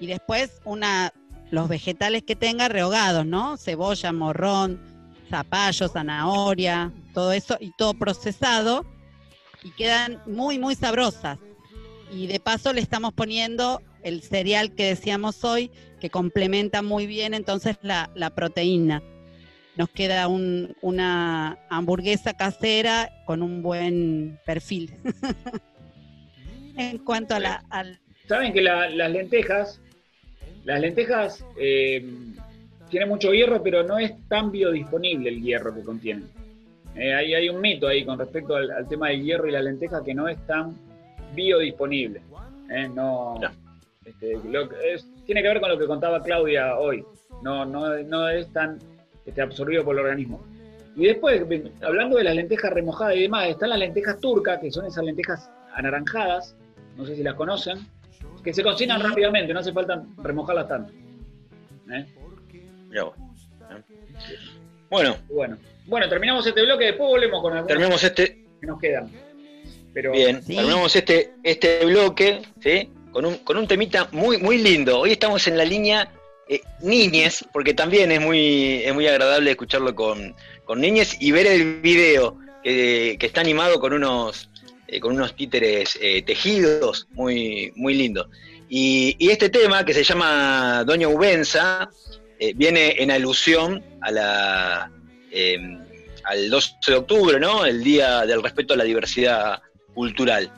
y después una los vegetales que tenga rehogados, ¿no? Cebolla, morrón, zapallo, zanahoria, todo eso y todo procesado y quedan muy, muy sabrosas. Y de paso le estamos poniendo el cereal que decíamos hoy, que complementa muy bien entonces la, proteína. Nos queda un- una hamburguesa casera con un buen perfil. en cuanto a la. Saben que la- las lentejas, las lentejas eh, tienen mucho hierro, pero no es tan biodisponible el hierro que contienen. Eh, hay, hay un mito ahí con respecto al, al tema del hierro y la lenteja que no es tan biodisponible. Eh, no, este, lo que es- tiene que ver con lo que contaba Claudia hoy. No, no, no es tan este, absorbido por el organismo. Y después, hablando de las lentejas remojadas y demás, están las lentejas turcas, que son esas lentejas anaranjadas, no sé si las conocen, que se cocinan rápidamente, no hace falta remojarlas tanto. ¿Eh? Vos. Bueno, Bueno, bueno, terminamos este bloque, después volvemos con algunos terminamos este, que nos quedan. Pero bien, Sí. terminamos este, este bloque, ¿sí? Con un, con un temita muy, muy lindo. Hoy estamos en la línea eh, niñez, porque también es muy, es muy agradable escucharlo con, con niñez y ver el video que, que está animado con unos, eh, con unos títeres eh, tejidos, muy, muy lindo. Y, y este tema, que se llama Doña Ubenza, eh, viene en alusión a la, al 12 de octubre, ¿no? El Día del Respeto a la Diversidad Cultural.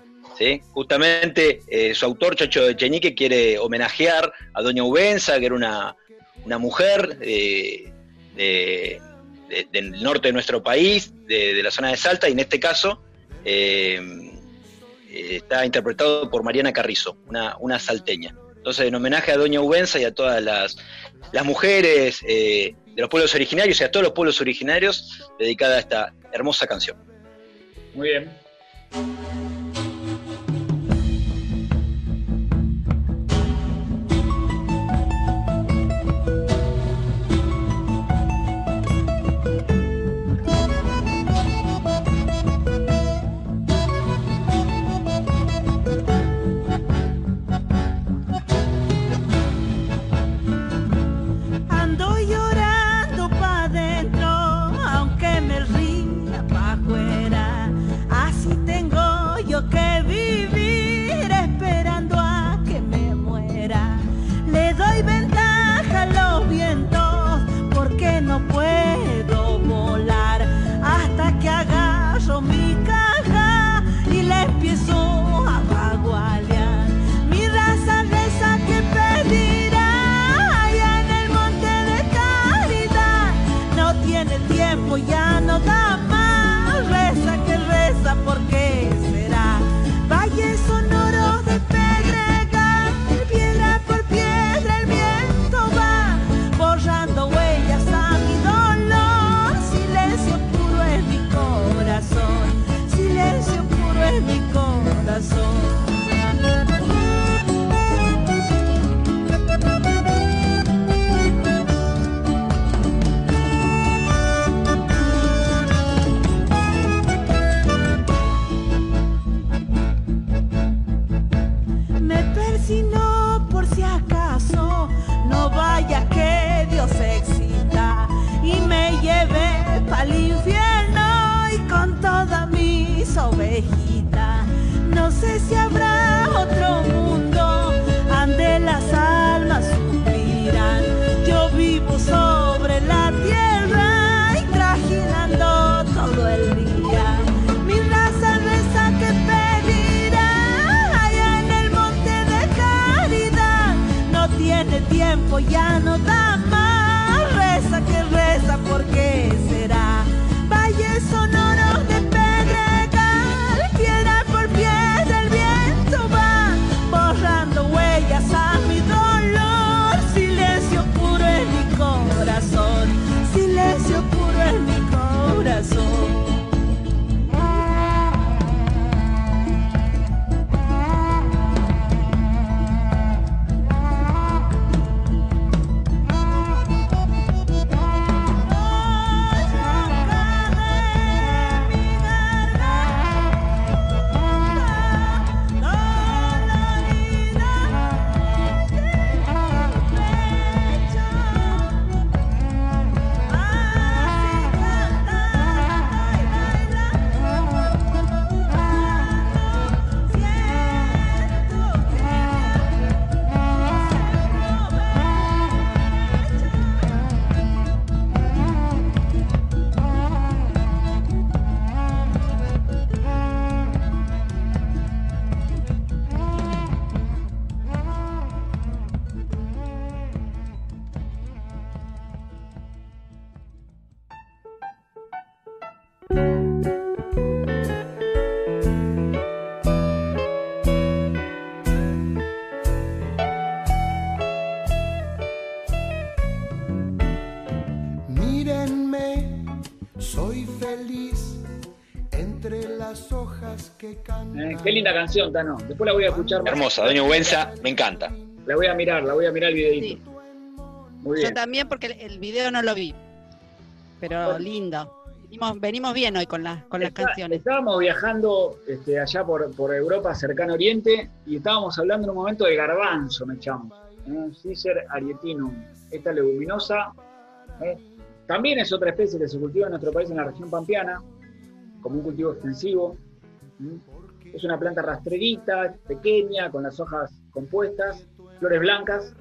Justamente eh, su autor, Chacho Echenique, quiere homenajear a Doña Ubenza, que era una, una mujer eh, de- de- del norte de nuestro país, de, de la zona de Salta, y en este caso eh, está interpretado por Mariana Carrizo, una, una salteña. Entonces, en homenaje a Doña Ubenza y a todas las, las mujeres de los pueblos originarios y a todos los pueblos originarios, dedicada a esta hermosa canción. muy bien. Música hojas que cantan. Eh, qué linda canción, Tano. Después la voy a escuchar más. Hermosa, Doña Ubenza, me encanta. La voy a mirar, la voy a mirar el videito. Sí. Muy Yo bien. también porque el, el video no lo vi. Pero lindo. Venimos, venimos bien hoy con, las con las canciones. Estábamos viajando este, allá por, por Europa, cercano Oriente, y estábamos hablando en un momento de garbanzo, me echamos. ¿eh? Cicer arietinum, esta leguminosa. ¿eh? También es otra especie que se cultiva en nuestro país, en la región pampeana, como un cultivo extensivo. Es una planta rastrerita, pequeña, con las hojas compuestas, flores blancas,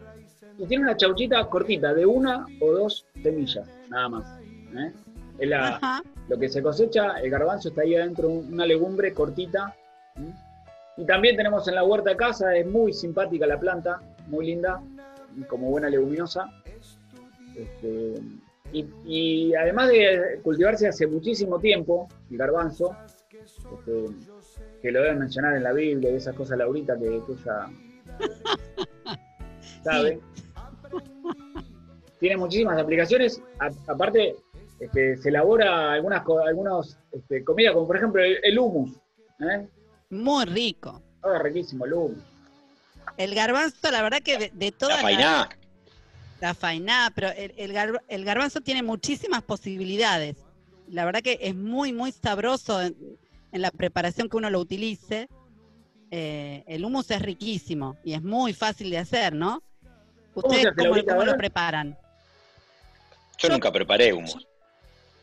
y tiene una chauchita cortita, de una o dos semillas, nada más. ¿eh? Es la, lo que se cosecha, el garbanzo está ahí adentro, un- una legumbre cortita. Y también tenemos en la huerta de casa, es muy simpática la planta, muy linda, y como buena leguminosa. Este, y, y además de cultivarse hace muchísimo tiempo, el garbanzo, este, que lo deben mencionar en la Biblia y esas cosas, Laurita, que, que ella sabe. Tiene muchísimas aplicaciones. A- aparte, este, se elabora algunas algunos, este, comidas, como por ejemplo el, el hummus. ¿eh? Muy rico. Ah, riquísimo el hummus. El garbanzo, la verdad que de, de La todas las- fainá. La fainá, pero el, el gar- el garbanzo tiene muchísimas posibilidades. La verdad que es muy, muy sabroso en, la preparación que uno lo utilice. Eh, el hummus es riquísimo y es muy fácil de hacer, ¿no? ¿Cómo se ¿Ustedes cómo, lo preparan? Yo Yo- nunca preparé humus.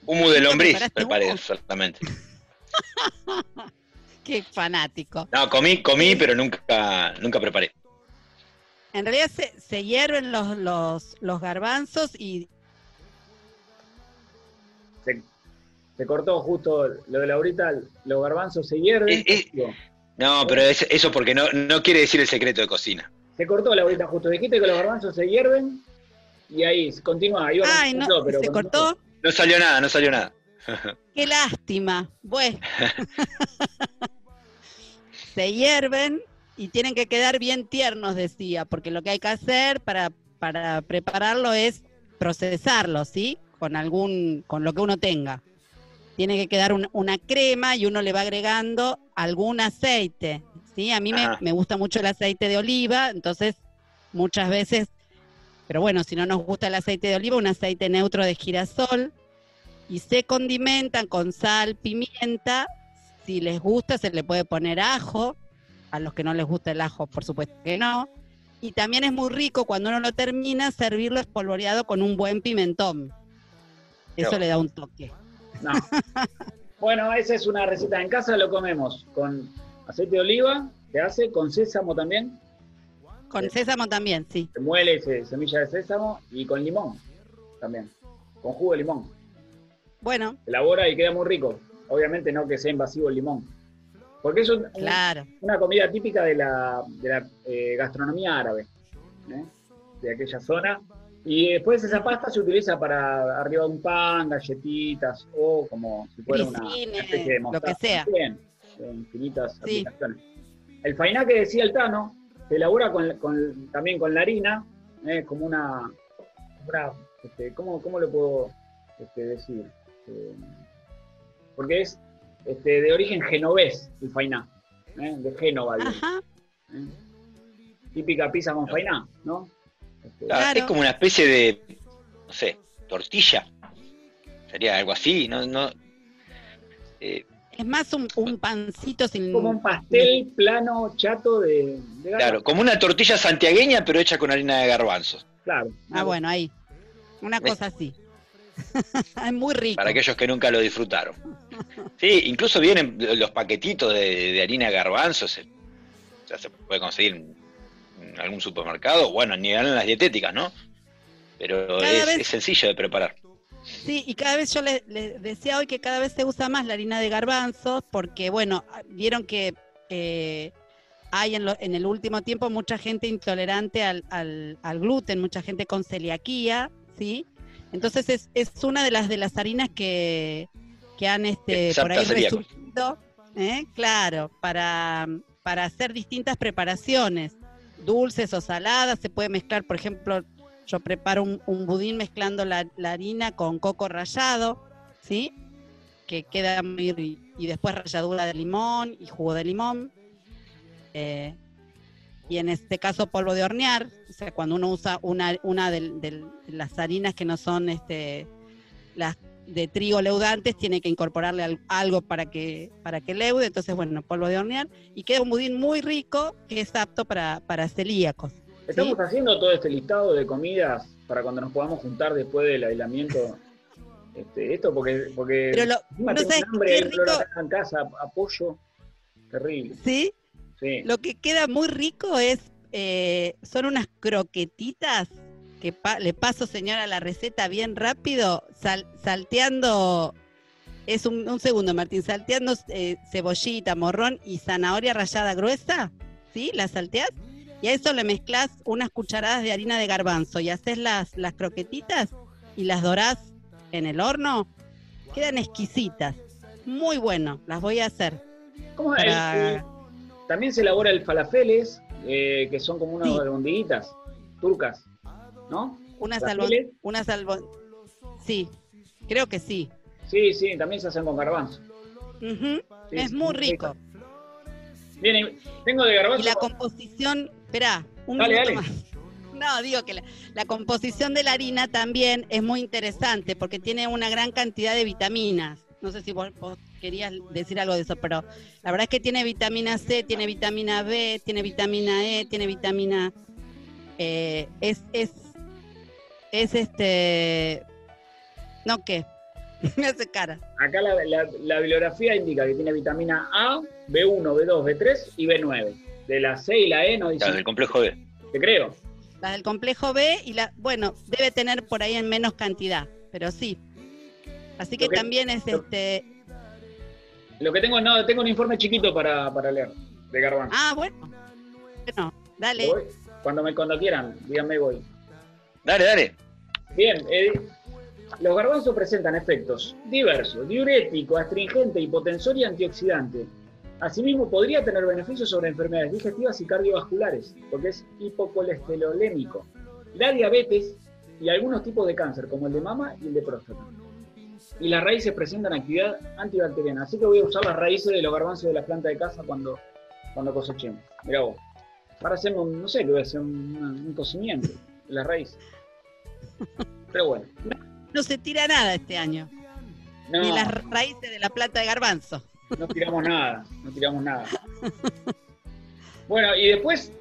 Humus de ¿Nunca lombriz preparé humus? solamente. Qué fanático. No, comí, comí, pero nunca, nunca preparé. En realidad se, se hierven los, los, los garbanzos y Se, se cortó justo lo de Laurita, los garbanzos se hierven. Eh, eh. No, pero es- eso porque no, no quiere decir el secreto de cocina. Se cortó Laurita justo. Dijiste que los garbanzos se hierven y ahí continúa. Ay, no, cortó, pero se cortó. No salió nada, no salió nada. Qué lástima. Bueno. Se hierven y tienen que quedar bien tiernos, decía, porque lo que hay que hacer para, para prepararlo es procesarlo, ¿sí? Con algún, con lo que uno tenga. Tiene que quedar un- una crema y uno le va agregando algún aceite, ¿sí? A mí me, Ajá. me gusta mucho el aceite de oliva, entonces muchas veces, pero bueno, si no nos gusta el aceite de oliva, un aceite neutro de girasol, y se condimentan con sal, pimienta. Si les gusta, se le puede poner ajo. A los que no les gusta el ajo, por supuesto que no. Y también es muy rico cuando uno lo termina, servirlo espolvoreado con un buen pimentón. Eso le da un toque. No. bueno, esa es una receta. En casa lo comemos con aceite de oliva, se hace con sésamo también. Con sésamo también, sí. Se muele se- semilla de sésamo y con limón también. Con jugo de limón. Bueno, Se elabora y queda muy rico. Obviamente no que sea invasivo el limón. Porque es un- claro. una comida típica de la, de la, eh, gastronomía árabe, ¿eh? de aquella zona. Y después esa pasta se utiliza para arriba de un pan, galletitas o como si fuera una, especie de lo que mostaza. sea. Bien, en infinitas Sí. aplicaciones. El fainá que decía el Tano se elabora con, con- también con la harina, ¿eh? como una... una, este, ¿cómo, ¿Cómo lo puedo este, decir? Eh, porque es este, de origen genovés el fainá, ¿eh? de Génova. ¿eh? Típica pizza con fainá, ¿no? Claro, Claro. Es como una especie de, no sé, tortilla. Sería algo así, ¿no? no eh, Es más un, un pancito sin. como un pastel plano, chato de, claro, como una tortilla santiagueña, pero hecha con harina de garbanzos. Claro. Ah, bueno, ahí. Una ¿Ves? cosa así. es muy rico. Para aquellos que nunca lo disfrutaron. Sí, incluso vienen los paquetitos de, de harina de garbanzos. eh, Ya se puede conseguir en algún supermercado. Bueno, ni en las dietéticas, ¿no? Pero es, vez- es sencillo de preparar. Sí, y cada vez yo les le decía hoy que cada vez se usa más la harina de garbanzos porque, bueno, vieron que eh, hay en, lo- en el último tiempo mucha gente intolerante al, al- al gluten, mucha gente con celiaquía, ¿sí? Entonces es, es una de las de las harinas que, que han este, Es por ahí resurgido, ¿eh? claro, para, para hacer distintas preparaciones, dulces o saladas, se puede mezclar, por ejemplo, yo preparo un, budín mezclando la, harina con coco rallado, ¿sí? que queda muy y después ralladura de limón y jugo de limón. Eh, y en este caso polvo de hornear, o sea, cuando uno usa una, una del- de las harinas que no son este, las de trigo leudantes, tiene que incorporarle al- algo para que, para que leude, entonces bueno, polvo de hornear, y queda un budín muy rico que es apto para, para celíacos. Estamos haciendo todo este listado de comidas para cuando nos podamos juntar después del aislamiento. Este, esto porque, porque Pero lo- encima ¿no sabes hambre, qué rico? en casa, apoyo, terrible. ¿Sí? Sí. Lo que queda muy rico es, eh, son unas croquetitas que pa- le paso, señora, la receta bien rápido, sal- salteando, es un, un segundo, Martín, salteando eh, cebollita, morrón y zanahoria rallada gruesa, ¿sí? La salteás y a eso le mezclas unas cucharadas de harina de garbanzo y haces las, las croquetitas y las dorás en el horno, quedan exquisitas, muy bueno, las voy a hacer. ¿Cómo es? Para- El- también se elabora el falafeles, eh, que son como unas Sí. albondiguitas turcas, ¿no? Unas ¿Falafeles? albon, unas albon, sí, creo que sí. Sí, sí, también se hacen con garbanzo. Sí, es muy rico. Bien, tengo de garbanzo. Y la composición, espera, un Dale, más. No, digo que la, la composición de la harina también es muy interesante porque tiene una gran cantidad de vitaminas. No sé si vos, vos querías decir algo de eso, pero la verdad es que tiene vitamina C, tiene vitamina B, tiene vitamina E, tiene vitamina... eh, es, es, es este... No, ¿qué? Me hace cara. Acá la, la- la bibliografía indica que tiene vitamina A, B1, B2, B3 y B9. De la C y la E no dice. Claro, del complejo B. Te creo. La del complejo B y la, bueno, debe tener por ahí en menos cantidad, pero sí. Así que, también es lo- este. Lo que tengo, no, tengo un informe chiquito para, para leer de garbanzo. Ah, bueno. Bueno, dale. Voy. Cuando me cuando quieran, díganme voy. Dale, dale. Bien, eh, los garbanzos presentan efectos diversos, diurético, astringente, hipotensor y antioxidante. Asimismo, podría tener beneficios sobre enfermedades digestivas y cardiovasculares, porque es hipocolesterolémico, la diabetes y algunos tipos de cáncer, como el de mama y el de próstata. Y las raíces presentan actividad antibacteriana, así que voy a usar las raíces de los garbanzos de la planta de casa cuando, cuando cosechemos. Mirá vos. Para hacer un, no sé, que voy a hacer un, un cocimiento las raíces. Pero bueno. No se tira nada este año. No. Ni las raíces de la plata de garbanzo. No tiramos nada, no tiramos nada. Bueno, y después,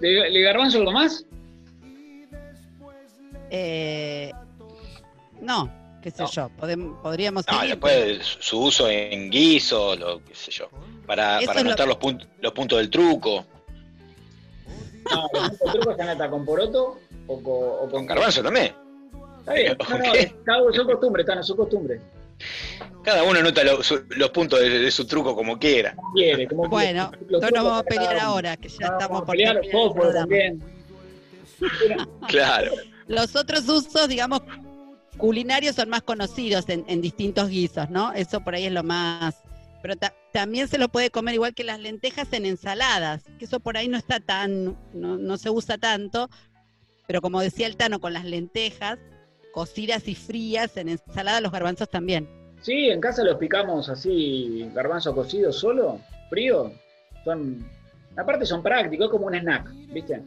¿le, le garbanzo algo más? Eh, no, qué sé yo. podem- podríamos No, seguir. después su su uso en guiso, lo qué sé yo. Para, para lo- anotar los, puntos los puntos del truco. No, los trucos están hasta con poroto o con, o con Con garbanzo también. Está bien, no, no, es- cada- son costumbres, Tano, son costumbres. Cada uno anota lo- su- los puntos de, de su truco como quiera. Como quiere, como Bueno. Los no nos vamos a pelear uno. ahora, que ya No, estamos vamos a por pelear, programa. también. Claro. Los otros usos, digamos, culinarios son más conocidos en, en distintos guisos, ¿no? Eso por ahí es lo más. Pero ta- también se lo puede comer igual que las lentejas en ensaladas, que eso por ahí no está tan, no, no se usa tanto, pero como decía el Tano, con las lentejas, cocidas y frías en ensalada, los garbanzos también. Sí, en casa los picamos así, garbanzo cocido solo, frío. Son, aparte son prácticos, es como un snack, ¿viste?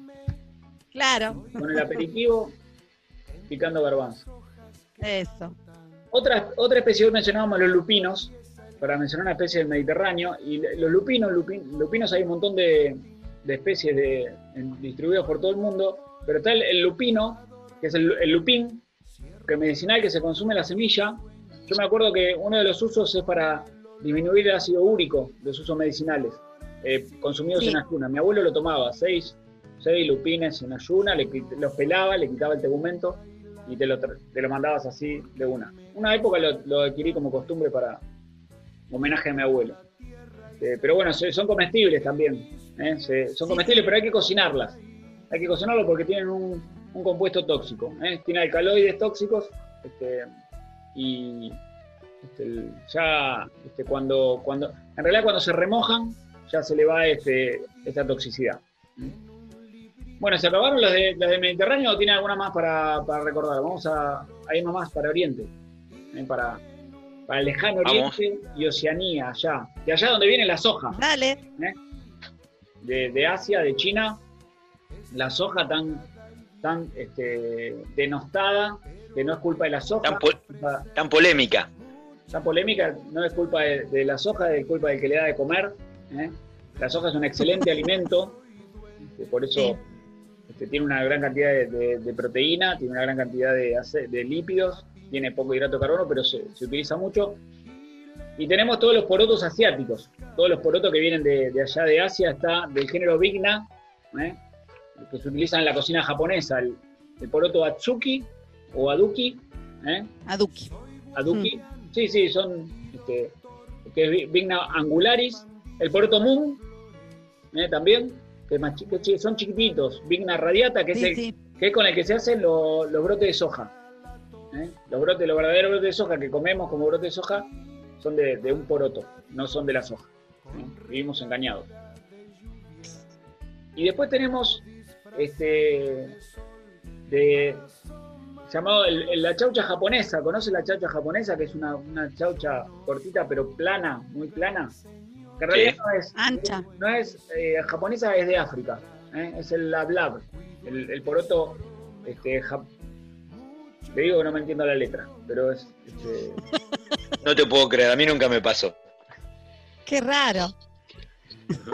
Claro, Con el aperitivo, picando garbanzo. eso. Otra, otra especie, hoy mencionábamos los lupinos, para mencionar una especie del Mediterráneo, y los lupinos, lupin- lupinos hay un montón de, de especies de, en- distribuidas por todo el mundo, pero está el, el lupino, que es el, el lupín, que es medicinal, que se consume la semilla. Yo me acuerdo que uno de los usos es para disminuir el ácido úrico, los usos medicinales, eh, consumidos Sí. en ayuna. Mi abuelo lo tomaba, seis, seis lupines en ayuna, le los pelaba, le quitaba el tegumento y te lo, te lo mandabas así de una. Una época lo, lo adquirí como costumbre para homenaje a mi abuelo. Eh, pero bueno, son comestibles también. ¿eh? Son comestibles, pero hay que cocinarlas. Hay que cocinarlas porque tienen un, un compuesto tóxico. ¿eh? Tiene alcaloides tóxicos este, y este, ya este, cuando, cuando, en realidad cuando se remojan, ya se le va este, esta toxicidad. Bueno, ¿se acabaron las de, las de Mediterráneo o tiene alguna más para, para recordar? Vamos a, a irnos más para Oriente. ¿eh? Para, para el lejano Vamos. oriente y Oceanía, allá. De allá donde viene la soja. Dale. ¿eh? De, de Asia, de China, la soja tan, tan este, denostada, que no es culpa de la soja. Tan, po- culpa- tan polémica. polémica no es culpa de, de la soja, es culpa del que le da de comer. ¿eh? La soja es un excelente alimento, este, por eso Sí. este, tiene una gran cantidad de, de- de proteína, tiene una gran cantidad de, de lípidos, tiene poco hidrato de carbono, pero se, se utiliza mucho. Y tenemos todos los porotos asiáticos, todos los porotos que vienen de, de allá de Asia, está del género Vigna, ¿eh? Que se utilizan en la cocina japonesa, el, el poroto Atsuki o Aduki, ¿eh? Aduki. Aduki. Sí, sí, son este, que es Vi- Vigna angularis, el poroto Moon, ¿eh? también, que más chi- que chi- son chiquititos, Vigna radiata, que, es el- sí. que es con el que se hacen lo- los brotes de soja. ¿eh? Los brotes, los verdaderos brotes de soja que comemos como brotes de soja son de, de un poroto, no son de la soja. ¿eh? Vivimos engañados. Y después tenemos este de llamado el- el- la chaucha japonesa. ¿Conoce la chaucha japonesa? Que es una, una chaucha cortita pero plana, muy plana. Que en realidad no es, Ancha. no es eh, japonesa, es de África. ¿eh? Es el lablab, el, el poroto. Este, jap- Le digo que no me entiendo la letra, pero es. este, No te puedo creer, a mí nunca me pasó. Qué raro.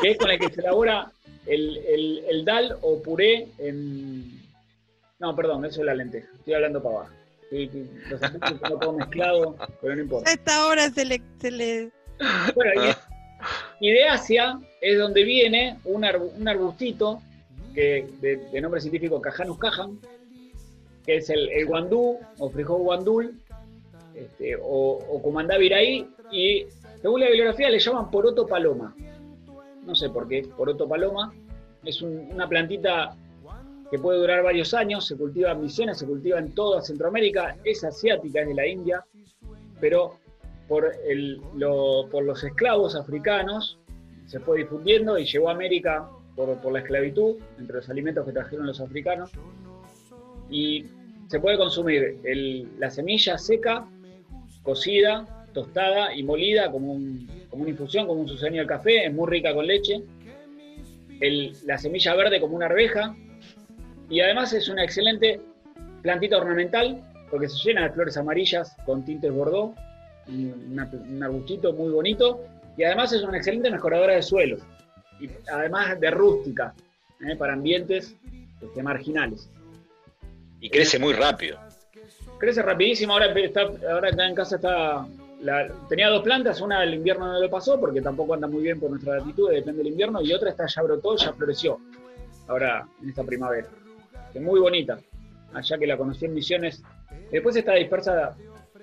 que es con el que se elabora el, el- el dal o puré en... No, perdón, eso es la lenteja. Estoy hablando para abajo. Sí, sí, Los todo mezclado, pero no importa. A esta hora se le, se le Bueno, y, y de Asia es donde viene un, un arbustito que, de, de nombre científico Cajanus cajan, que es el, el guandú o frijol guandul, este, o, o comandá viraí, y según la bibliografía le llaman poroto paloma. No sé por qué, poroto paloma. Es un- una plantita que puede durar varios años, se cultiva en Misiones, se cultiva en toda Centroamérica, es asiática, es de la India, pero por los esclavos africanos se fue difundiendo y llegó a América por, por la esclavitud, entre los alimentos que trajeron los africanos. Y se puede consumir el- la semilla seca, cocida, tostada y molida como, un- como una infusión, como un sucedido del café, es muy rica con leche. El- la semilla verde como una arveja. Y además es una excelente plantita ornamental porque se llena de flores amarillas con tintes bordó, un, un arbustito muy bonito. Y además es una excelente mejoradora de suelos. Y además de rústica, ¿eh? para ambientes este, marginales. Y crece muy rápido. Crece rapidísimo, ahora está, ahora acá en casa está. La- tenía dos plantas, una el invierno no lo pasó porque tampoco anda muy bien por nuestra latitud, depende del invierno, y otra está ya brotó, ya floreció. Ahora, en esta primavera. Que es muy bonita. Allá que la conocí en Misiones. Después está dispersa,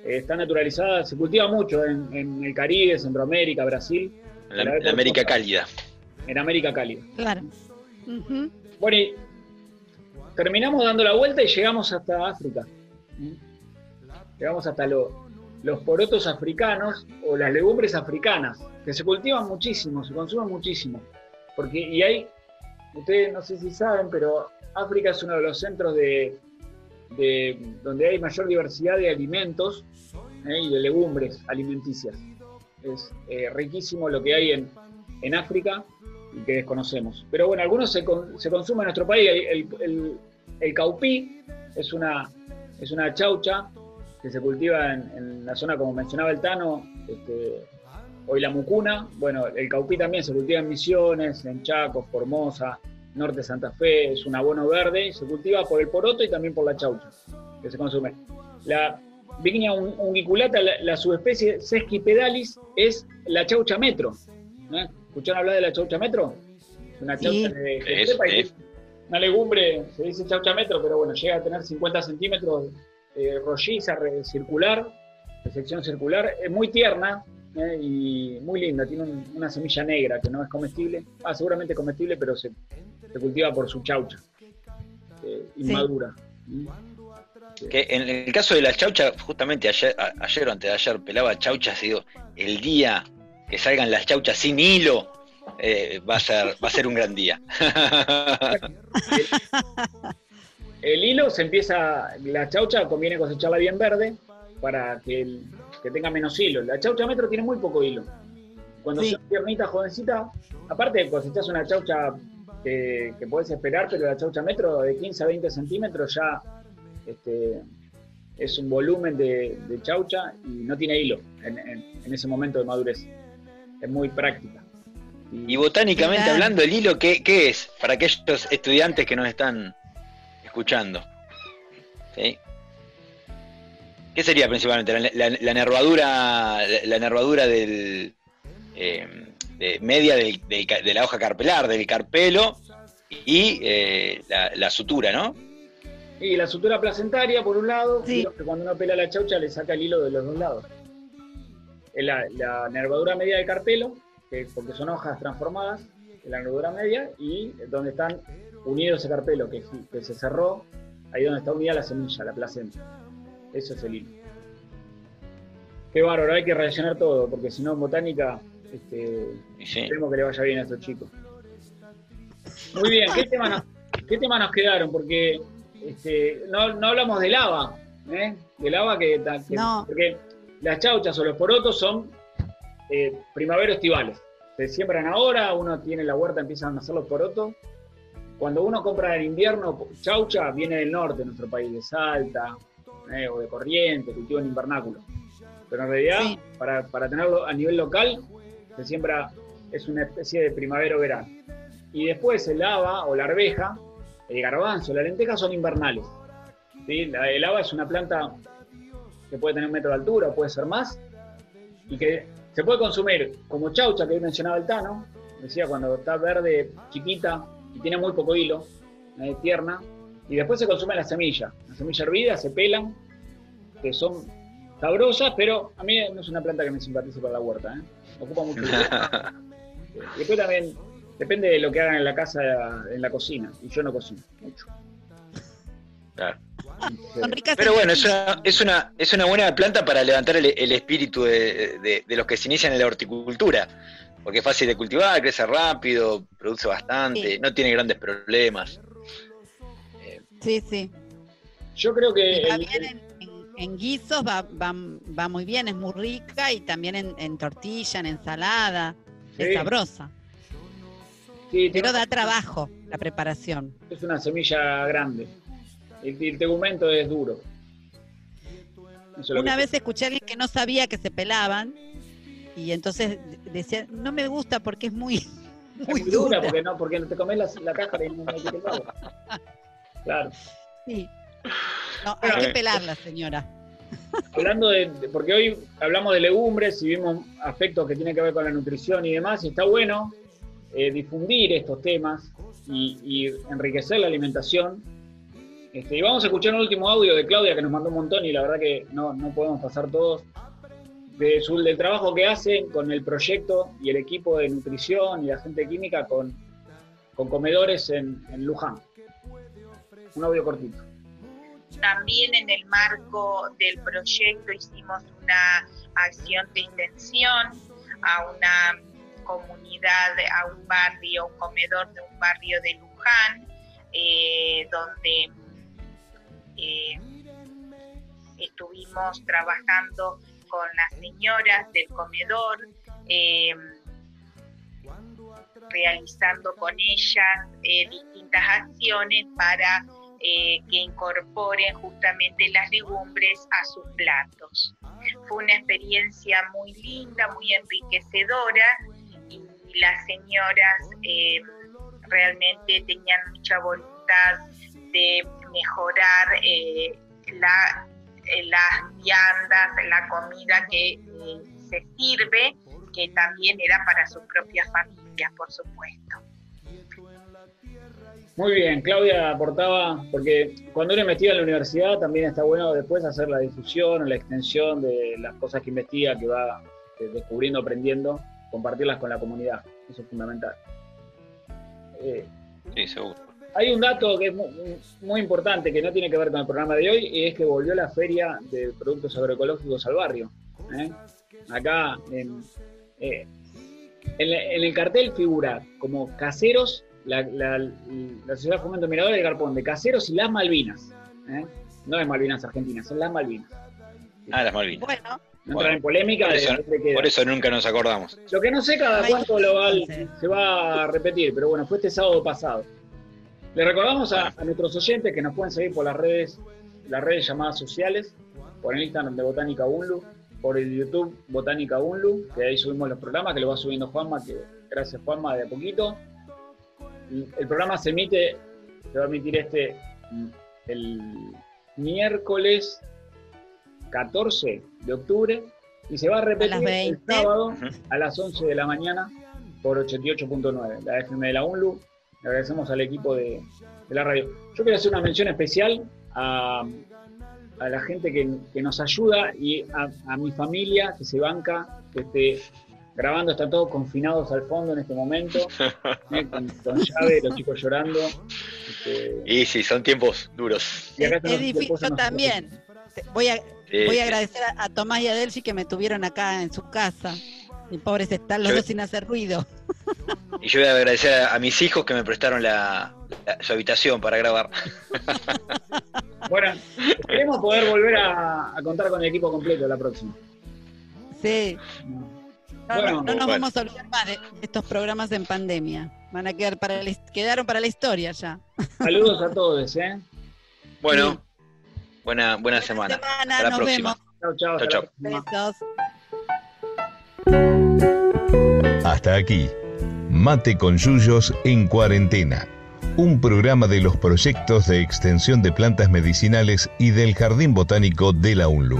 eh, está naturalizada, se cultiva mucho en, en el Caribe, Centroamérica, Brasil. En la, la América cálida. En América cálida. Claro. Bueno, y terminamos dando la vuelta y llegamos hasta África. ¿Mm? Llegamos hasta lo- los porotos africanos o las legumbres africanas, que se cultivan muchísimo, se consumen muchísimo. Porque, y hay, ustedes no sé si saben, pero África es uno de los centros de, de- donde hay mayor diversidad de alimentos ¿eh? y de legumbres alimenticias. Es eh, riquísimo lo que hay en, en África y que desconocemos. Pero bueno, algunos se, con- se consumen en nuestro país. El, el, el- caupí es una, es una chaucha que se cultiva en, en la zona, como mencionaba el Tano, este, hoy la mucuna. Bueno, el caupí también se cultiva en Misiones, en Chaco, Formosa, Norte de Santa Fe, es un abono verde, y se cultiva por el poroto y también por la chaucha, que se consume. La un- unguiculata, la, la subespecie Sesquipedalis, es la chaucha metro. ¿eh? ¿Escucharon hablar de la chaucha metro? Es una Sí. chaucha de, de es. una legumbre, se dice chaucha metro, pero bueno, llega a tener 50 centímetros, eh, rolliza, circular, de sección circular, es muy tierna eh, y muy linda, tiene un- una semilla negra que no es comestible, ah, seguramente comestible, pero se, se cultiva por su chaucha, eh, inmadura. ¿Mm? Que en el caso de la chaucha, justamente ayer, a- ayer o antes de ayer pelaba chauchas y digo, el día que salgan las chauchas sin hilo eh, va, a ser, va a ser un gran día. El hilo se empieza, la chaucha conviene cosecharla bien verde para que el- que tenga menos hilo. La chaucha metro tiene muy poco hilo. Cuando Sí. son tiernitas, jovencitas, aparte cosechás una chaucha que, que podés esperar, pero la chaucha metro de 15 a 20 centímetros ya este, es un volumen de, de chaucha y no tiene hilo en, en- en ese momento de madurez. Es muy práctica. Y botánicamente hablando, el hilo, ¿qué, qué es? Para aquellos estudiantes que nos están escuchando. ¿Sí? ¿Qué sería principalmente? La, la- la nervadura, la, la nervadura del, eh, de- media del- de la hoja carpelar, del carpelo y eh, la, la sutura, ¿no? Y la sutura placentaria, por un lado, Sí. y que cuando uno pela la chaucha le saca el hilo de los dos lados. La, la nervadura media del carpelo, que, porque son hojas transformadas, la nervadura media, y donde están unidos ese carpelo, que, que se cerró, ahí donde está unida la semilla, la placenta. Eso es el hilo. Qué bárbaro, hay que relacionar todo, porque si no en botánica, este, sí. Esperemos que le vaya bien a estos chicos. Muy bien, ¿qué tema nos, qué tema nos quedaron? Porque este, no, no hablamos de lava, ¿eh? De lava que, que- No. porque las chauchas o los porotos son eh, primavero-estivales. Se siembran ahora, uno tiene la huerta, empiezan a hacer los porotos. Cuando uno compra en invierno, chaucha viene del norte de nuestro país, de Salta, eh, o de Corriente, cultivo en invernáculo. Pero en realidad, Sí. para, para tenerlo a nivel local, se siembra, es una especie de primavero-verano. Y después el haba o la arveja, el garbanzo, la lenteja son invernales. ¿sí? La, el haba es una planta que puede tener un metro de altura, puede ser más, y que se puede consumir como chaucha que hoy mencionaba el Tano, decía cuando está verde, chiquita y tiene muy poco hilo, eh, tierna, y después se consume la semilla. La semilla hervida, se pelan, que son sabrosas, pero a mí no es una planta que me simpatice para la huerta. ¿eh? Ocupa mucho. Y después también depende de lo que hagan en la casa, en la cocina, y yo no cocino mucho. Claro. Son ricas Pero en bueno, es una, es una, es una buena planta para levantar el, el espíritu de, de- de los que se inician en la horticultura. Porque es fácil de cultivar, crece rápido, produce bastante, Sí. no tiene grandes problemas. Sí, sí. Yo creo que Y el- también en, en- en guisos va, va, va muy bien, es muy rica y también en, en tortilla, en ensalada. Sí. Es sabrosa. sí, Pero da trabajo la preparación. es una semilla grande. El, el tegumento es duro. Eso es lo Una que- vez escuché a alguien que no sabía que se pelaban y entonces decía, no me gusta porque es muy, es muy muy dura dura. porque no, porque no te comes la, la cáscara y no metes el agua. Claro. Sí. No, hay que pelarla, señora. Hablando de, de- porque hoy hablamos de legumbres y vimos aspectos que tienen que ver con la nutrición y demás, y está bueno eh, difundir estos temas y, y enriquecer la alimentación. Este, y vamos a escuchar un último audio de Claudia que nos mandó un montón y la verdad que no, no podemos pasar todos. Del trabajo que hacen con el proyecto y el equipo de nutrición y la gente química con, con comedores en, en Luján. Un audio cortito. También en el marco del proyecto hicimos una acción de extensión a una comunidad, a un barrio, un comedor de un barrio de Luján, eh, donde estuvimos trabajando con las señoras del comedor, eh, realizando con ellas eh, distintas acciones para eh, que incorporen justamente las legumbres a sus platos. Fue una experiencia muy linda, muy enriquecedora y las señoras eh, realmente tenían mucha voluntad de mejorar eh, la- eh, las viandas, la comida que eh, se sirve, que también era para sus propias familias, por supuesto. Muy bien, Claudia aportaba, porque cuando uno investiga en la universidad también está bueno después hacer la difusión o la extensión de las cosas que investiga, que va eh, descubriendo, aprendiendo, compartirlas con la comunidad. Eso es fundamental. Eh, Sí, seguro. Hay un dato que es mu- mu- muy, importante que no tiene que ver con el programa de hoy y es que volvió la feria de productos agroecológicos al barrio. ¿eh? Acá en, eh, en, el cartel figura como caseros, la, la, la Sociedad de Fomento Mirador del Garpón, de caseros y las Malvinas. ¿eh? No es Malvinas Argentinas, son las Malvinas. Ah, las Malvinas. Bueno, No Bueno, entrar en polémica. Por eso, de que- por eso nunca nos acordamos. Lo que no sé cada cuánto lo va, se va a repetir, pero bueno, fue este sábado pasado. Le recordamos a, a nuestros oyentes que nos pueden seguir por las redes, las redes llamadas sociales, por el Instagram de Botánica Unlu, por el YouTube Botánica Unlu, que ahí subimos los programas, que lo va subiendo Juanma, que gracias Juanma de a poquito. El programa se emite, se va a emitir este el miércoles 14 de octubre y se va a repetir el 20. sábado a las 11 de la mañana por 88.9, la FM de la UNLU. Le agradecemos al equipo de, de la radio. Yo quiero hacer una mención especial a, a la gente que, que nos ayuda y a, a mi familia que se banca, que esté grabando, están todos confinados al fondo en este momento, eh, con, con llave, los chicos llorando. este, Y sí, son tiempos duros. y acá Es, difícil, yo nos- también. Voy a, Sí, voy a agradecer a, a Tomás y a Delphi que me tuvieron acá en su casa. Y pobres están los Yo- dos sin hacer ruido. Y yo voy a agradecer a, a mis hijos que me prestaron la, la- su habitación para grabar. Bueno, esperemos poder volver a, a contar con el equipo completo la próxima. Sí. No, Bueno, no- no nos bueno. vamos a olvidar más de estos programas en pandemia. Van a quedar para quedaron para la historia ya. Saludos a todos, ¿eh? Bueno, buena, buena semana. semana, Hasta la nos próxima. Chao, chao. hasta Chau, Hasta aquí, Mate con Yuyos en cuarentena. Un programa de los proyectos de extensión de plantas medicinales y del Jardín Botánico de la UNLU.